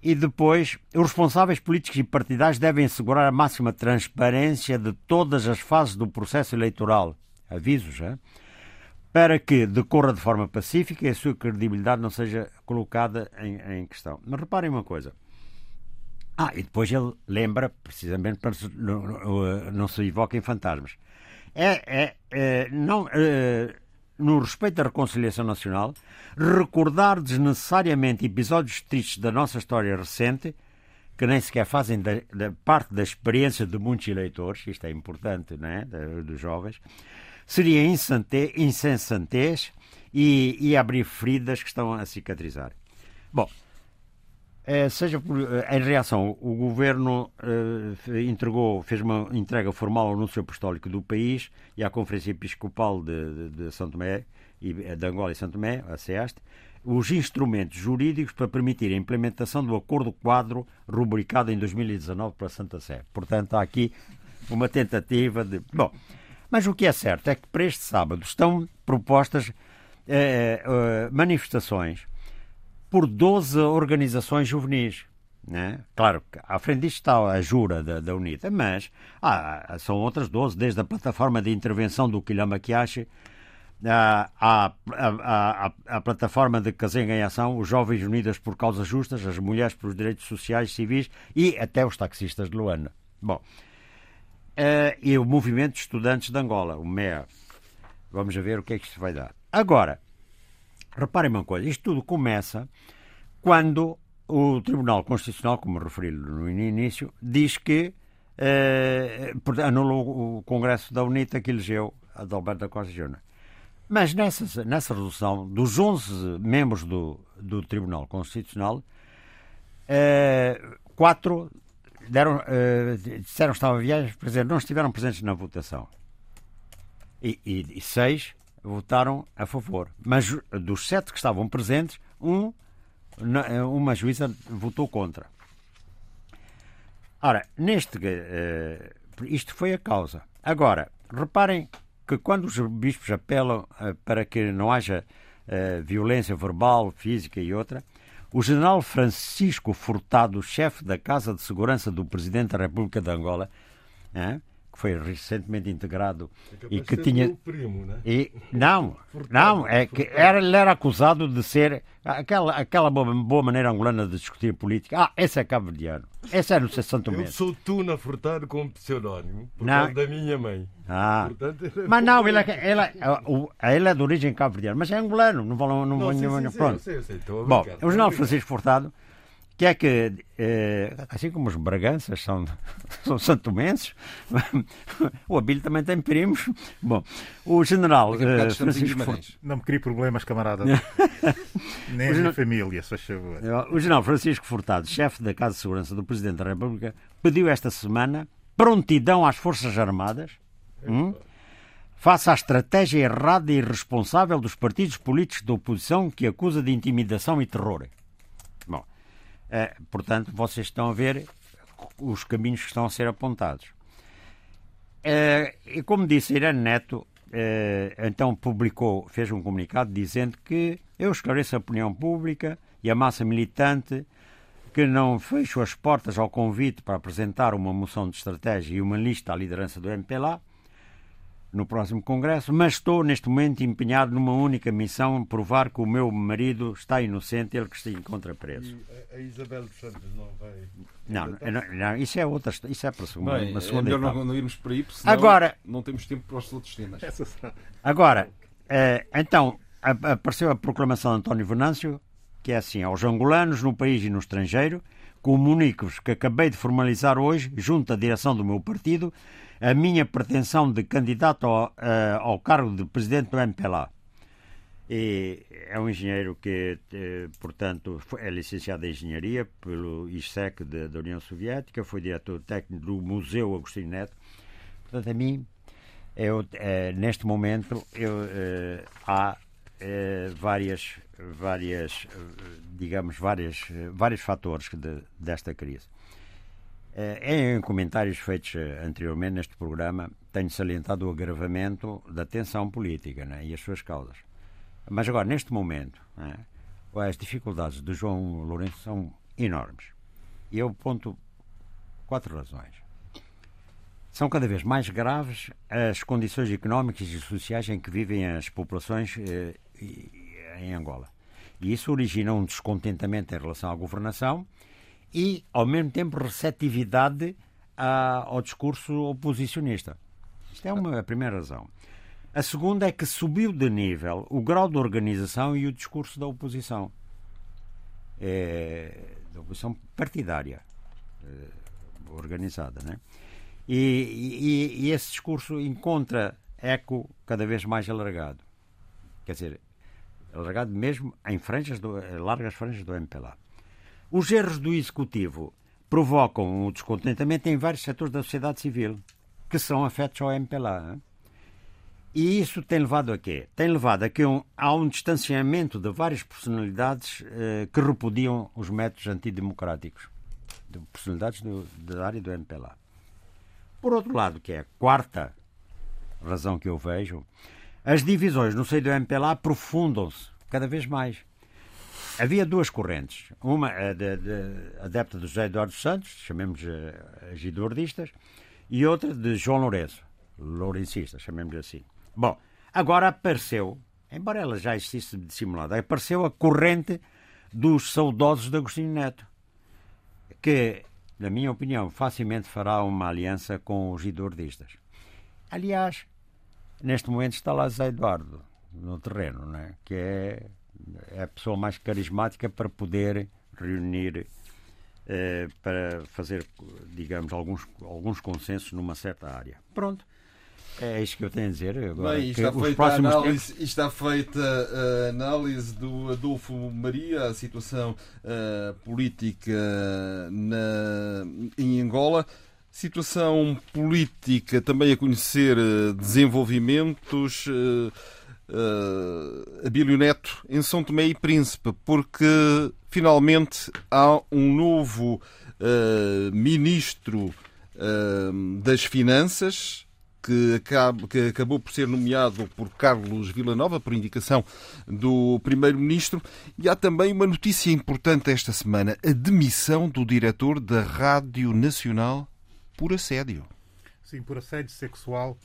e depois, os responsáveis políticos e partidários devem assegurar a máxima transparência de todas as fases do processo eleitoral. Avisos, já? Para que decorra de forma pacífica e a sua credibilidade não seja colocada em, em questão. Mas reparem uma coisa. Ah, e depois ele lembra, precisamente para não, não se evoquem fantasmas. É, é, é não, é, no respeito à reconciliação nacional, recordar desnecessariamente episódios tristes da nossa história recente, que nem sequer fazem da, da parte da experiência de muitos eleitores, isto é importante, não é? dos jovens, seria insensatez e, e abrir feridas que estão a cicatrizar. Bom, seja por, eh, em reação, o governo eh, entregou, fez uma entrega formal ao anúncio apostólico do país e à Conferência Episcopal de, de, de São Tomé, e, de Angola e São Tomé, a CEAST, os instrumentos jurídicos para permitir a implementação do acordo quadro rubricado em 2019 para a Santa Sé. Portanto, há aqui uma tentativa de. Bom, mas o que é certo é que para este sábado estão propostas eh, eh, manifestações por 12 organizações juvenis. Né? Claro que à frente disto está a Jura da, da UNITA, mas ah, são outras 12, desde a plataforma de intervenção do Quilhama Quiache à, à, à, à, plataforma de Casenga em Ação, os Jovens Unidos por Causas Justas, as Mulheres pelos Direitos Sociais e Civis e até os taxistas de Luanda. Bom, uh, e o Movimento de Estudantes de Angola, o MEA. Vamos ver o que é que isto vai dar. Agora, Reparem uma coisa, isto tudo começa quando o Tribunal Constitucional, como referi no início, diz que eh, anulou o Congresso da UNITA que elegeu Adalberto da Costa Júnior. Mas nessa, nessa resolução, dos 11 membros do, do Tribunal Constitucional, eh, quatro deram, eh, disseram que estavam viagens, não estiveram presentes na votação. e, e, e seis votaram a favor. Mas dos sete que estavam presentes, um, uma juíza votou contra. Ora, neste. Uh, isto foi a causa. Agora, reparem que quando os bispos apelam para que não haja violência verbal, física e outra, o general Francisco Furtado, chefe da Casa de Segurança do Presidente da República de Angola, que foi recentemente integrado é e que tinha primo, né? e não não é que era ele era acusado de ser aquela aquela boa, boa maneira angolana de discutir política ah esse é cabo-verdiano esse é no Santo Eu Mesmo sou Tuna Furtado com pseudónimo por Não. causa da minha mãe. ah Portanto, era- mas não ele é, ele é, ele é de origem cabo-verdiana mas é angolano não vale não, Não, não, sim, não- sim, sim, pronto eu sei, eu sei, Bom, o brincar. Francisco Furtado, que é que, eh, assim como os braganças são, são santomenses, o Abílio também tem primos. Bom, o general eh, Francisco Furtado. Guimarães. Não me crie problemas, camarada. Nem a minha família, se faz favor. O general Francisco Furtado, chefe da Casa de Segurança do Presidente da República, pediu esta semana prontidão às Forças Armadas hum, face à estratégia errada e irresponsável dos partidos políticos da oposição que acusa de intimidação e terror. Eh, portanto, vocês estão a ver os caminhos que estão a ser apontados. Eh, e como disse Irene Neto, eh, então publicou, fez um comunicado dizendo que eu esclareço a opinião pública e a massa militante que não fecho as portas ao convite para apresentar uma moção de estratégia e uma lista à liderança do MPLA no próximo Congresso, mas estou neste momento empenhado numa única missão, provar que o meu marido está inocente, ele que se encontra preso. E a- Isabel dos Santos não vai. Não, não, não, isso é outra, isso é para a segunda, Bem, uma é segunda melhor etapa. não, não irmos por aí, porque senão Agora- não temos tempo para os outros temas. Agora, eh, então, apareceu a proclamação de António Venâncio, que é assim, aos angolanos, no país e no estrangeiro, comunico-vos que acabei de formalizar hoje, junto à direção do meu partido, a minha pretensão de candidato ao, eh, ao cargo de presidente do MPLA. E é um engenheiro que, eh, portanto, é licenciado em Engenharia pelo ISEC da União Soviética, foi diretor técnico do Museu Agostinho Neto. Portanto, a mim, eu, eh, neste momento, eu, eh, há várias, várias, digamos, várias, vários fatores de- desta crise. Eh, Em comentários feitos eh, anteriormente neste programa, tenho salientado o agravamento da tensão política né, e as suas causas. Mas agora, neste momento, né, as dificuldades do João Lourenço são enormes. E eu ponto quatro razões. São cada vez mais graves as condições económicas e sociais em que vivem as populações eh, em Angola. E isso origina um descontentamento em relação à governação e, ao mesmo tempo, receptividade a- ao discurso oposicionista. Isto é uma a primeira razão. A segunda é que subiu de nível o grau de organização e o discurso da oposição. É, da oposição partidária, eh, organizada. Né? E, e- e esse discurso encontra eco cada vez mais alargado. Quer dizer, alargado mesmo em franjas do, largas franjas do MPLA. Os erros do Executivo provocam o descontentamento em vários setores da sociedade civil que são afetos ao MPLA. E isso tem levado a quê? Tem levado a que um, há um distanciamento de várias personalidades eh, que repudiam os métodos antidemocráticos. De personalidades do- da área do MPLA. Por outro lado, que é a quarta razão que eu vejo, as divisões no seio do MPLA aprofundam-se cada vez mais. Havia duas correntes. Uma a de, de, adepta do José Eduardo Santos, chamemos a gidoardistas, e outra de João Lourenço, lourencistas, chamemos assim. Bom, agora apareceu, embora ela já existisse dissimulada, apareceu a corrente dos saudosos de Agostinho Neto, que, na minha opinião, facilmente fará uma aliança com os gidoardistas. Aliás, neste momento está lá Zé Eduardo no terreno, né? que é, é a pessoa mais carismática para poder reunir, eh, para fazer, digamos, alguns, alguns consensos numa certa área. Pronto. É isto que eu tenho a dizer. Agora, Bem, está os feita, a análise, está feita a análise do Adolfo Maria, a situação eh, política na, em Angola. Situação política, também a conhecer eh, desenvolvimentos. Uh, uh, Abílio Neto em São Tomé e Príncipe, porque finalmente há um novo uh, ministro das Finanças, que, acaba, que acabou por ser nomeado por Carlos Villanova, por indicação do Primeiro-Ministro. E há também uma notícia importante esta semana: a demissão do diretor da Rádio Nacional por assédio. Sim, por assédio sexual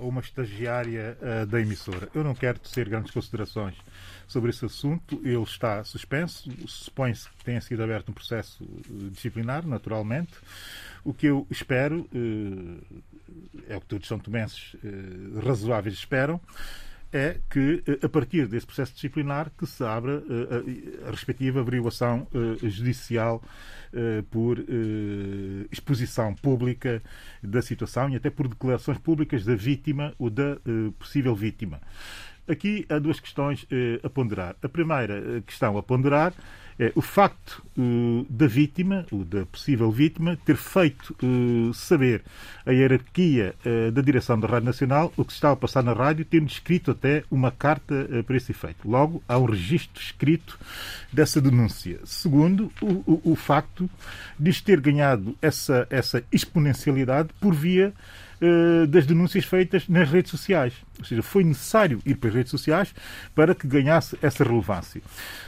a uma estagiária uh, da emissora. Eu não quero tecer grandes considerações sobre esse assunto. Ele está suspenso. Supõe-se que tenha sido aberto um processo uh, disciplinar, naturalmente. O que eu espero, uh, é o que todos são tomenses razoáveis esperam, é que, a partir desse processo disciplinar, que se abra a, a respectiva averiguação judicial eh, por eh, exposição pública da situação e até por declarações públicas da vítima ou da eh, possível vítima. Aqui há duas questões a ponderar. A primeira questão a ponderar é o facto uh, da vítima, ou da possível vítima, ter feito uh, saber a hierarquia uh, da direção da Rádio Nacional o que se estava a passar na rádio, tendo escrito até uma carta para esse efeito. Logo, há um registro escrito dessa denúncia. Segundo, o, o, o facto de ter ganhado essa, essa exponencialidade por via eh, das denúncias feitas nas redes sociais. Ou seja, foi necessário ir para as redes sociais para que ganhasse essa relevância.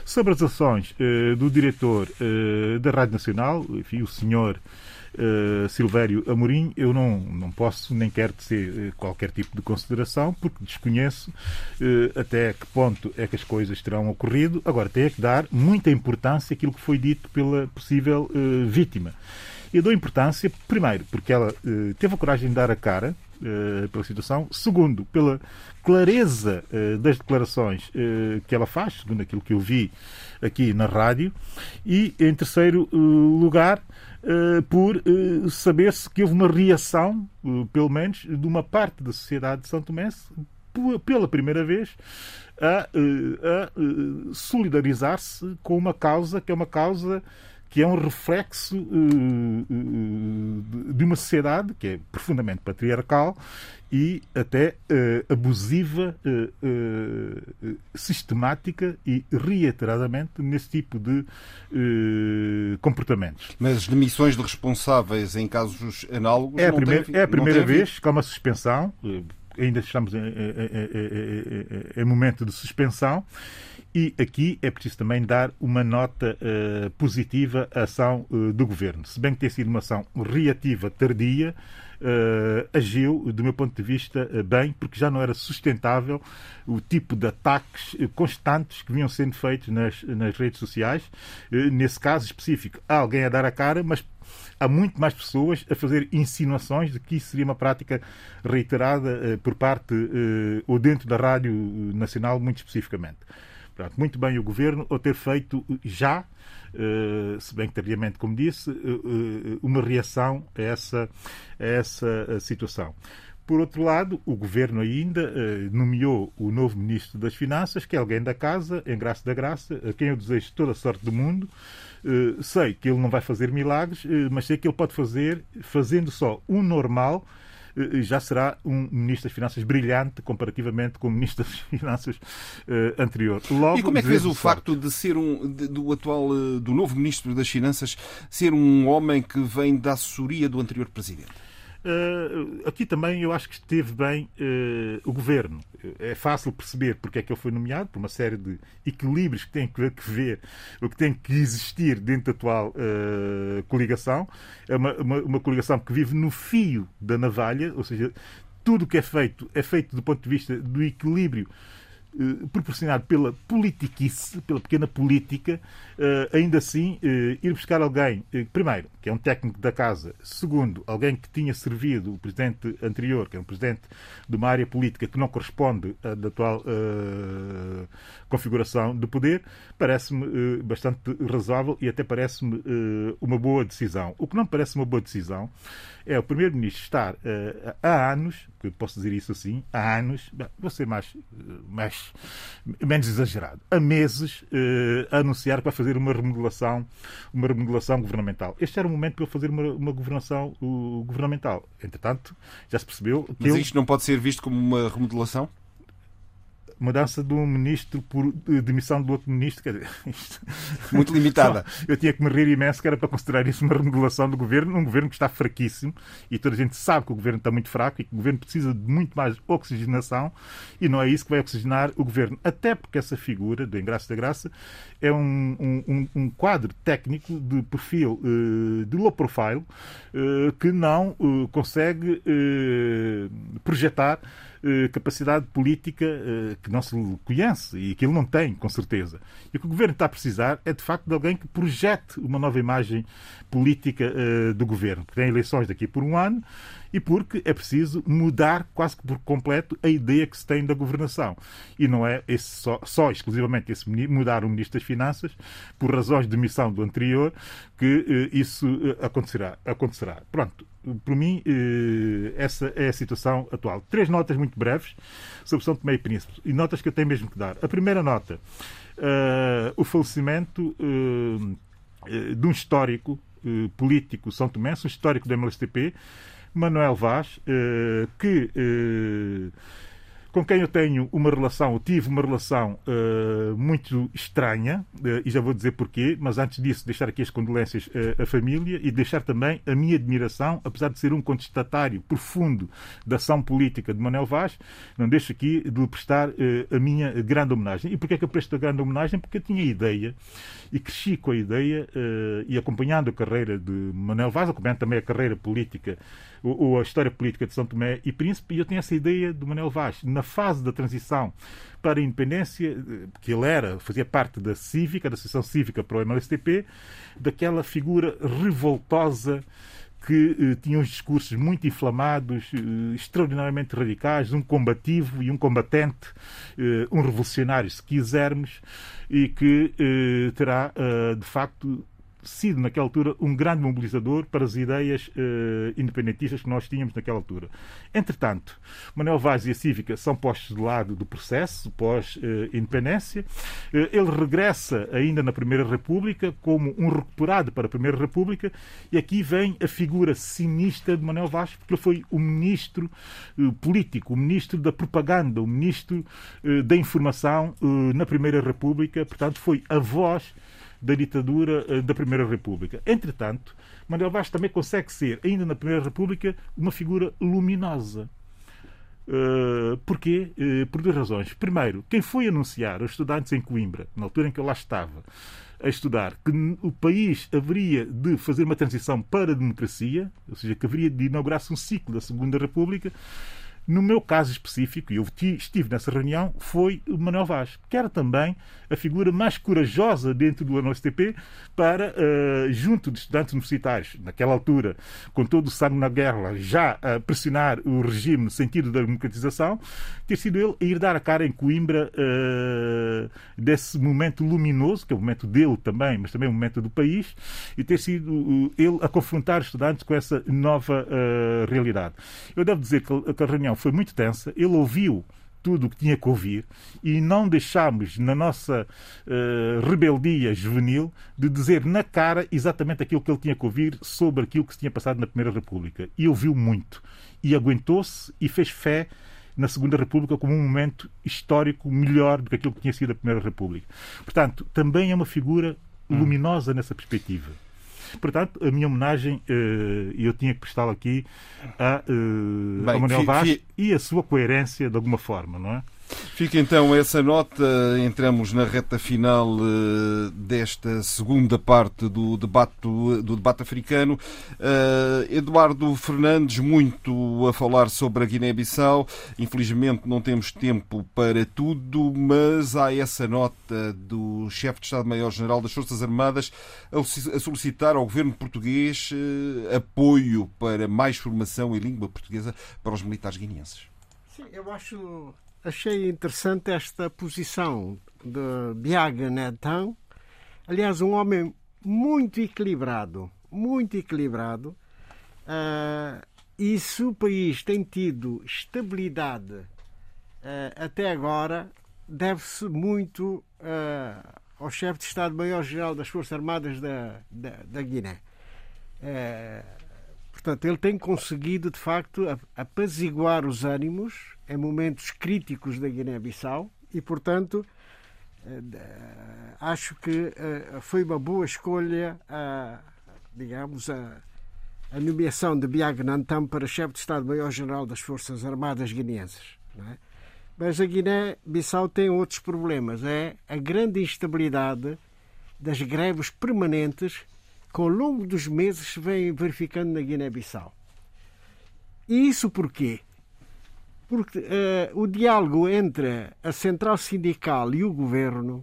Sobre as ações uh, do diretor uh, da Rádio Nacional, enfim, o senhor Uh, Silvério Amorim, eu não, não posso nem quero uh, qualquer tipo de consideração, porque desconheço uh, até que ponto é que as coisas terão ocorrido. Agora, tenho que dar muita importância àquilo que foi dito pela possível vítima. Eu dou importância, primeiro, porque ela uh, teve a coragem de dar a cara uh, pela situação. Segundo, pela clareza uh, das declarações que ela faz, segundo aquilo que eu vi aqui na rádio. E, em terceiro lugar, por saber-se que houve uma reação, pelo menos, de uma parte da sociedade de São Tomé, pela primeira vez, a, a solidarizar-se com uma causa que é uma causa que é um reflexo uh, uh, de uma sociedade que é profundamente patriarcal e até uh, abusiva, sistemática e reiteradamente nesse tipo de comportamentos. Mas demissões de responsáveis em casos análogos é a, primeira, tem, é a primeira vez que há uma suspensão, ainda estamos em, em, em, em momento de suspensão e aqui é preciso também dar uma nota uh, positiva à ação uh, do governo. Se bem que tem sido uma ação reativa tardia, uh, agiu, do meu ponto de vista, bem, porque já não era sustentável o tipo de ataques constantes que vinham sendo feitos nas, nas redes sociais. nesse caso específico, há alguém a dar a cara, mas há muito mais pessoas a fazer insinuações de que isso seria uma prática reiterada por parte ou dentro da Rádio Nacional, muito especificamente. Portanto, muito bem o governo ao ter feito já, uh, se bem que tardiamente, como disse, uh, uma reação a essa, a essa situação. Por outro lado, o governo ainda nomeou o novo ministro das Finanças, que é alguém da casa, em graça da graça, a quem eu desejo toda a sorte do mundo. sei que ele não vai fazer milagres, mas sei que ele pode fazer, fazendo só um normal, eh, já será um Ministro das Finanças brilhante comparativamente com o Ministro das Finanças uh, anterior. Logo, e como é que vês o facto de ser um de, do atual eh, do novo Ministro das Finanças ser um homem que vem da assessoria do anterior Presidente? Uh, aqui também eu acho que esteve bem uh, o governo. É fácil perceber porque é que ele foi nomeado, por uma série de equilíbrios que têm que ver, o que tem que existir dentro da atual uh, coligação. É uma, uma, uma coligação que vive no fio da navalha, ou seja, tudo o que é feito é feito do ponto de vista do equilíbrio eh, proporcionado pela politiquice, pela pequena política, eh, ainda assim eh, ir buscar alguém, primeiro, que é um técnico da casa, segundo, alguém que tinha servido o presidente anterior, que é um presidente de uma área política que não corresponde à da atual configuração de poder, parece-me bastante razoável e até parece-me uma boa decisão. O que não parece uma boa decisão é o primeiro-ministro estar há anos, que posso dizer isso assim, há anos, vou ser mais, mais menos, menos exagerado, há meses eh, a anunciar que vai fazer uma remodelação, uma remodelação governamental. Este era o momento para ele fazer uma, uma governação uh, governamental. Entretanto, já se percebeu que Mas ele- isto não pode ser visto como uma remodelação? Mudança de um ministro por demissão do outro ministro. Quer dizer, isto- Muito limitada. Eu tinha que me rir imenso que era para considerar isso uma remodelação do governo, um governo que está fraquíssimo e toda a gente sabe que o governo está muito fraco e que o governo precisa de muito mais oxigenação e não é isso que vai oxigenar o governo. Até porque essa figura do Engraço da Graça é um, um- um- quadro técnico de perfil eh, de low profile eh, que não eh, consegue projetar eh, capacidade política eh, que não se conhece e que ele não tem, com certeza. E o que o governo está a precisar é, de facto, de alguém que projete uma nova imagem política eh, do governo, que tem eleições daqui por um ano e porque é preciso mudar quase que por completo a ideia que se tem da governação. E não é esse só, só exclusivamente esse mudar o Ministro das Finanças, por razões de demissão do anterior, que isso acontecerá. acontecerá. Pronto, por mim, eh, essa é a situação atual. Três notas muito breves sobre São Tomé e Príncipe, e notas que eu tenho mesmo que dar. A primeira nota, eh, o falecimento eh, de um histórico eh, político São Tomé, um histórico da MLSTP, Manuel Vaz, que com quem eu tenho uma relação, tive uma relação eh, muito estranha, eh, e já vou dizer porquê, mas antes disso deixar aqui as condolências eh, à família e deixar também a minha admiração, apesar de ser um contestatário profundo da ação política de Manuel Vaz, não deixo aqui de lhe prestar a minha grande homenagem. E porquê é que eu presto a grande homenagem? Porque eu tinha ideia e cresci com a ideia e acompanhando a carreira de Manuel Vaz, acompanhando também a carreira política ou a história política de São Tomé e Príncipe, e eu tinha essa ideia de Manuel Vaz. Na fase da transição para a independência, eh, que ele era, fazia parte da Cívica, da Associação Cívica para o MLSTP, daquela figura revoltosa que eh, tinha uns discursos muito inflamados, eh, extraordinariamente radicais, um combativo e um combatente, eh, um revolucionário, se quisermos, e que eh, terá, eh, de facto, sido, naquela altura, um grande mobilizador para as ideias eh, independentistas que nós tínhamos naquela altura. Entretanto, Manuel Vaz e a Cívica são postos de lado do processo pós-independência. Eh, ele regressa ainda na Primeira República como um recuperado para a Primeira República e aqui vem a figura sinistra de Manuel Vaz, porque ele foi o ministro eh, político, o ministro da propaganda, o ministro da informação na Primeira República, portanto foi a voz da ditadura eh, da Primeira República. Entretanto, Manuel Vaz também consegue ser, ainda na Primeira República, uma figura luminosa. Uh, porquê? Uh, por duas razões. Primeiro, quem foi anunciar aos estudantes em Coimbra, na altura em que eu lá estava, a estudar, que o país haveria de fazer uma transição para a democracia, ou seja, que haveria de inaugurar-se um ciclo da Segunda República, no meu caso específico, e eu ti- estive nessa reunião, foi o Manuel Vaz, que era também a figura mais corajosa dentro do MSTP para, eh, junto de estudantes universitários, naquela altura, com todo o sangue na guerra, já a pressionar o regime no sentido da democratização, ter sido ele a ir dar a cara em Coimbra eh, desse momento luminoso, que é o momento dele também, mas também o momento do país, e ter sido ele a confrontar estudantes com essa nova eh, realidade. Eu devo dizer que a reunião foi muito tensa, ele ouviu tudo o que tinha que ouvir e não deixámos na nossa eh, rebeldia juvenil de dizer na cara exatamente aquilo que ele tinha que ouvir sobre aquilo que se tinha passado na Primeira República. E ouviu muito. E aguentou-se e fez fé na Segunda República como um momento histórico melhor do que aquilo que tinha sido a Primeira República. Portanto, também é uma figura luminosa nessa perspectiva. Portanto, a minha homenagem, eh, eu tinha que prestá-la aqui a, eh, Bem, ao Manuel Vaz e a sua coerência de alguma forma, não é? Fica então essa nota. Entramos na reta final eh, desta segunda parte do debate, do, debate africano. Eh, Eduardo Fernandes, muito a falar sobre a Guiné-Bissau. Infelizmente não temos tempo para tudo, mas há essa nota do chefe de Estado-Maior-General das Forças Armadas a solicitar ao governo português eh, apoio para mais formação em língua portuguesa para os militares guineenses. Sim, eu acho. Achei interessante esta posição de Biaga Netão. Aliás, um homem muito equilibrado, muito equilibrado. Ah, e se o país tem tido estabilidade ah, até agora, deve-se muito uh, ao chefe de Estado-Maior-Geral das Forças Armadas da, da, da Guiné. Uh, portanto, ele tem conseguido, de facto, apaziguar os ânimos em momentos críticos da Guiné-Bissau e, portanto, uh, acho que foi uma boa escolha, digamos, a, a nomeação de Biag Nantam para chefe de Estado-Maior-General das Forças Armadas Guineenses. É? Mas a Guiné-Bissau tem outros problemas. É a grande instabilidade das greves permanentes que ao longo dos meses se vem verificando na Guiné-Bissau. E isso porquê? Porque uh, o diálogo entre a central sindical e o governo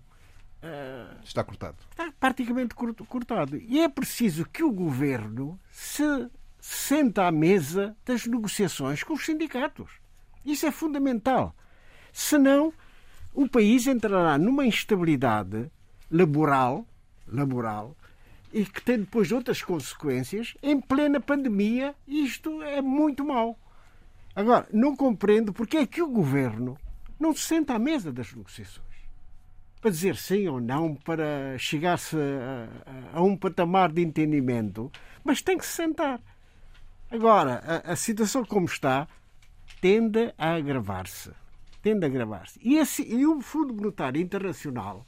uh, está cortado. Está praticamente cortado. E é preciso que o governo se senta à mesa das negociações com os sindicatos. Isso é fundamental. Senão, o país entrará numa instabilidade laboral, laboral e que tem depois outras consequências em plena pandemia. Isto é muito mau. Agora, não compreendo porque é que o governo não se senta à mesa das negociações para dizer sim ou não, para chegar-se a, a, um patamar de entendimento, mas tem que se sentar. Agora, a, a situação como está tende a agravar-se tende a agravar-se. E, e o Fundo Monetário Internacional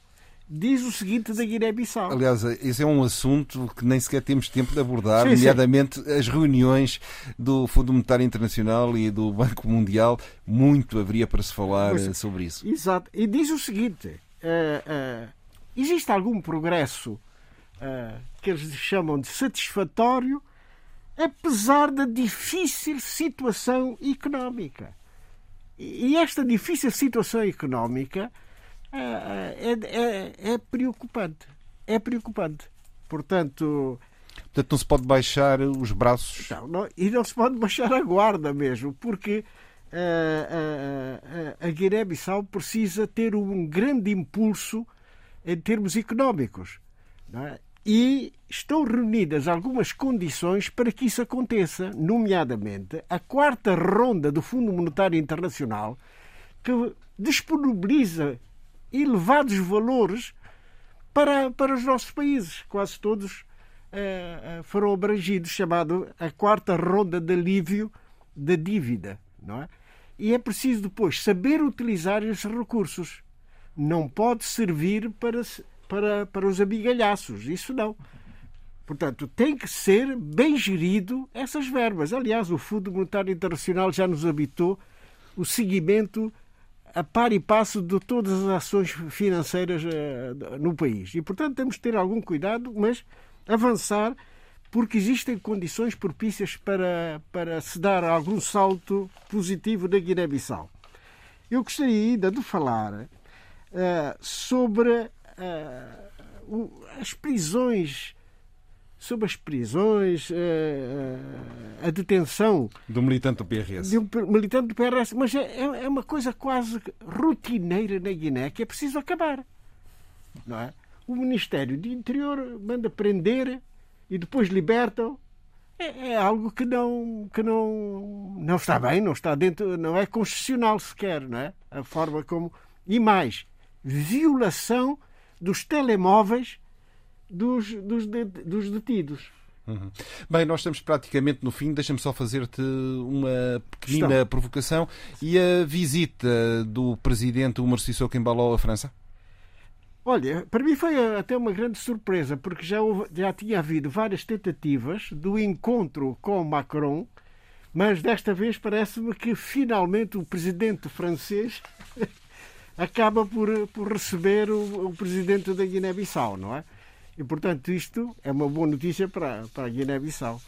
diz o seguinte da Guiné-Bissau. Aliás, esse é um assunto que nem sequer temos tempo de abordar, sim, nomeadamente sim. as reuniões do Fundo Monetário Internacional e do Banco Mundial. Muito haveria para se falar pois, sobre isso. Exato. E diz o seguinte: uh, uh, existe algum progresso uh, que eles chamam de satisfatório, apesar da difícil situação económica. E esta difícil situação económica é, é, é preocupante. É preocupante. Portanto. Portanto, não se pode baixar os braços. Não, não, e não se pode baixar a guarda mesmo, porque a, a, a Guiné-Bissau precisa ter um grande impulso em termos económicos. É? E estão reunidas algumas condições para que isso aconteça, nomeadamente a quarta ronda do Fundo Monetário Internacional, que disponibiliza elevados valores para, para os nossos países. Quase todos uh, foram abrangidos, chamado a quarta ronda de alívio da dívida. Não é? E é preciso depois saber utilizar esses recursos. Não pode servir para para, para os amigalhaços. Isso não. Portanto, tem que ser bem gerido essas verbas. Aliás, o Fundo Monetário Internacional já nos habitou o seguimento a par e passo de todas as ações financeiras uh, no país. E, portanto, temos de ter algum cuidado, mas avançar, porque existem condições propícias para, para se dar algum salto positivo na Guiné-Bissau. Eu gostaria ainda de falar uh, sobre uh, as prisões sobre as prisões, uh, a detenção do militante do PRS. De um militante do PRS, mas é, é, é uma coisa quase rotineira na Guiné que é preciso acabar. Não é? O Ministério do Interior manda prender e depois libertam. É, é, algo que não que não não está bem, não está dentro, não é constitucional sequer, não é? A forma como e mais violação dos telemóveis dos, dos, dos detidos. Uhum. Bem, nós estamos praticamente no fim. Deixa-me só fazer-te uma pequenina Estão. provocação. E a visita do presidente Umar Sissoko Embaló à França? Olha, para mim foi até uma grande surpresa, porque já, houve, já tinha havido várias tentativas do encontro com Macron, mas desta vez parece-me que finalmente o presidente francês acaba por, por receber o, o presidente da Guiné-Bissau, não é? E, portanto, isto é uma boa notícia para, para a Guiné-Bissau.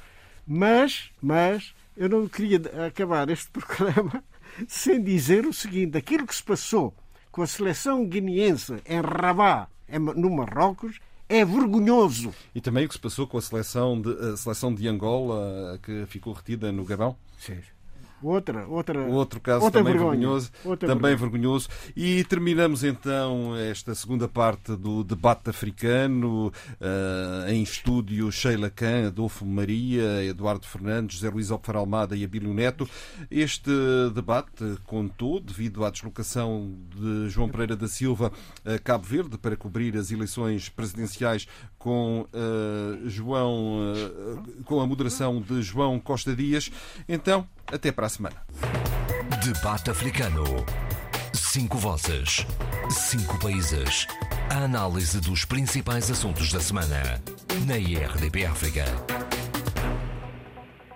Mas, mas, eu não queria acabar este programa sem dizer o seguinte: aquilo que se passou com a seleção guineense em Rabat, no Marrocos, é vergonhoso. E também o que se passou com a seleção de, a seleção de Angola, que ficou retida no Gabão? Sim. Outra, outra, Outro caso outra também vergonha. vergonhoso. Também vergonha. vergonhoso. E terminamos então esta segunda parte do debate africano. eh, em estúdio, Sheila Khan, Adolfo Maria, Eduardo Fernandes, José Luís Alfaro Almada e Abílio Neto. Este debate contou, devido à deslocação de João Pereira da Silva a Cabo Verde para cobrir as eleições presidenciais com eh, João, eh, com a moderação de João Costa Dias. Então, até para a semana. Debate africano. Cinco vozes. Cinco países. A análise dos principais assuntos da semana. Na IRDP África.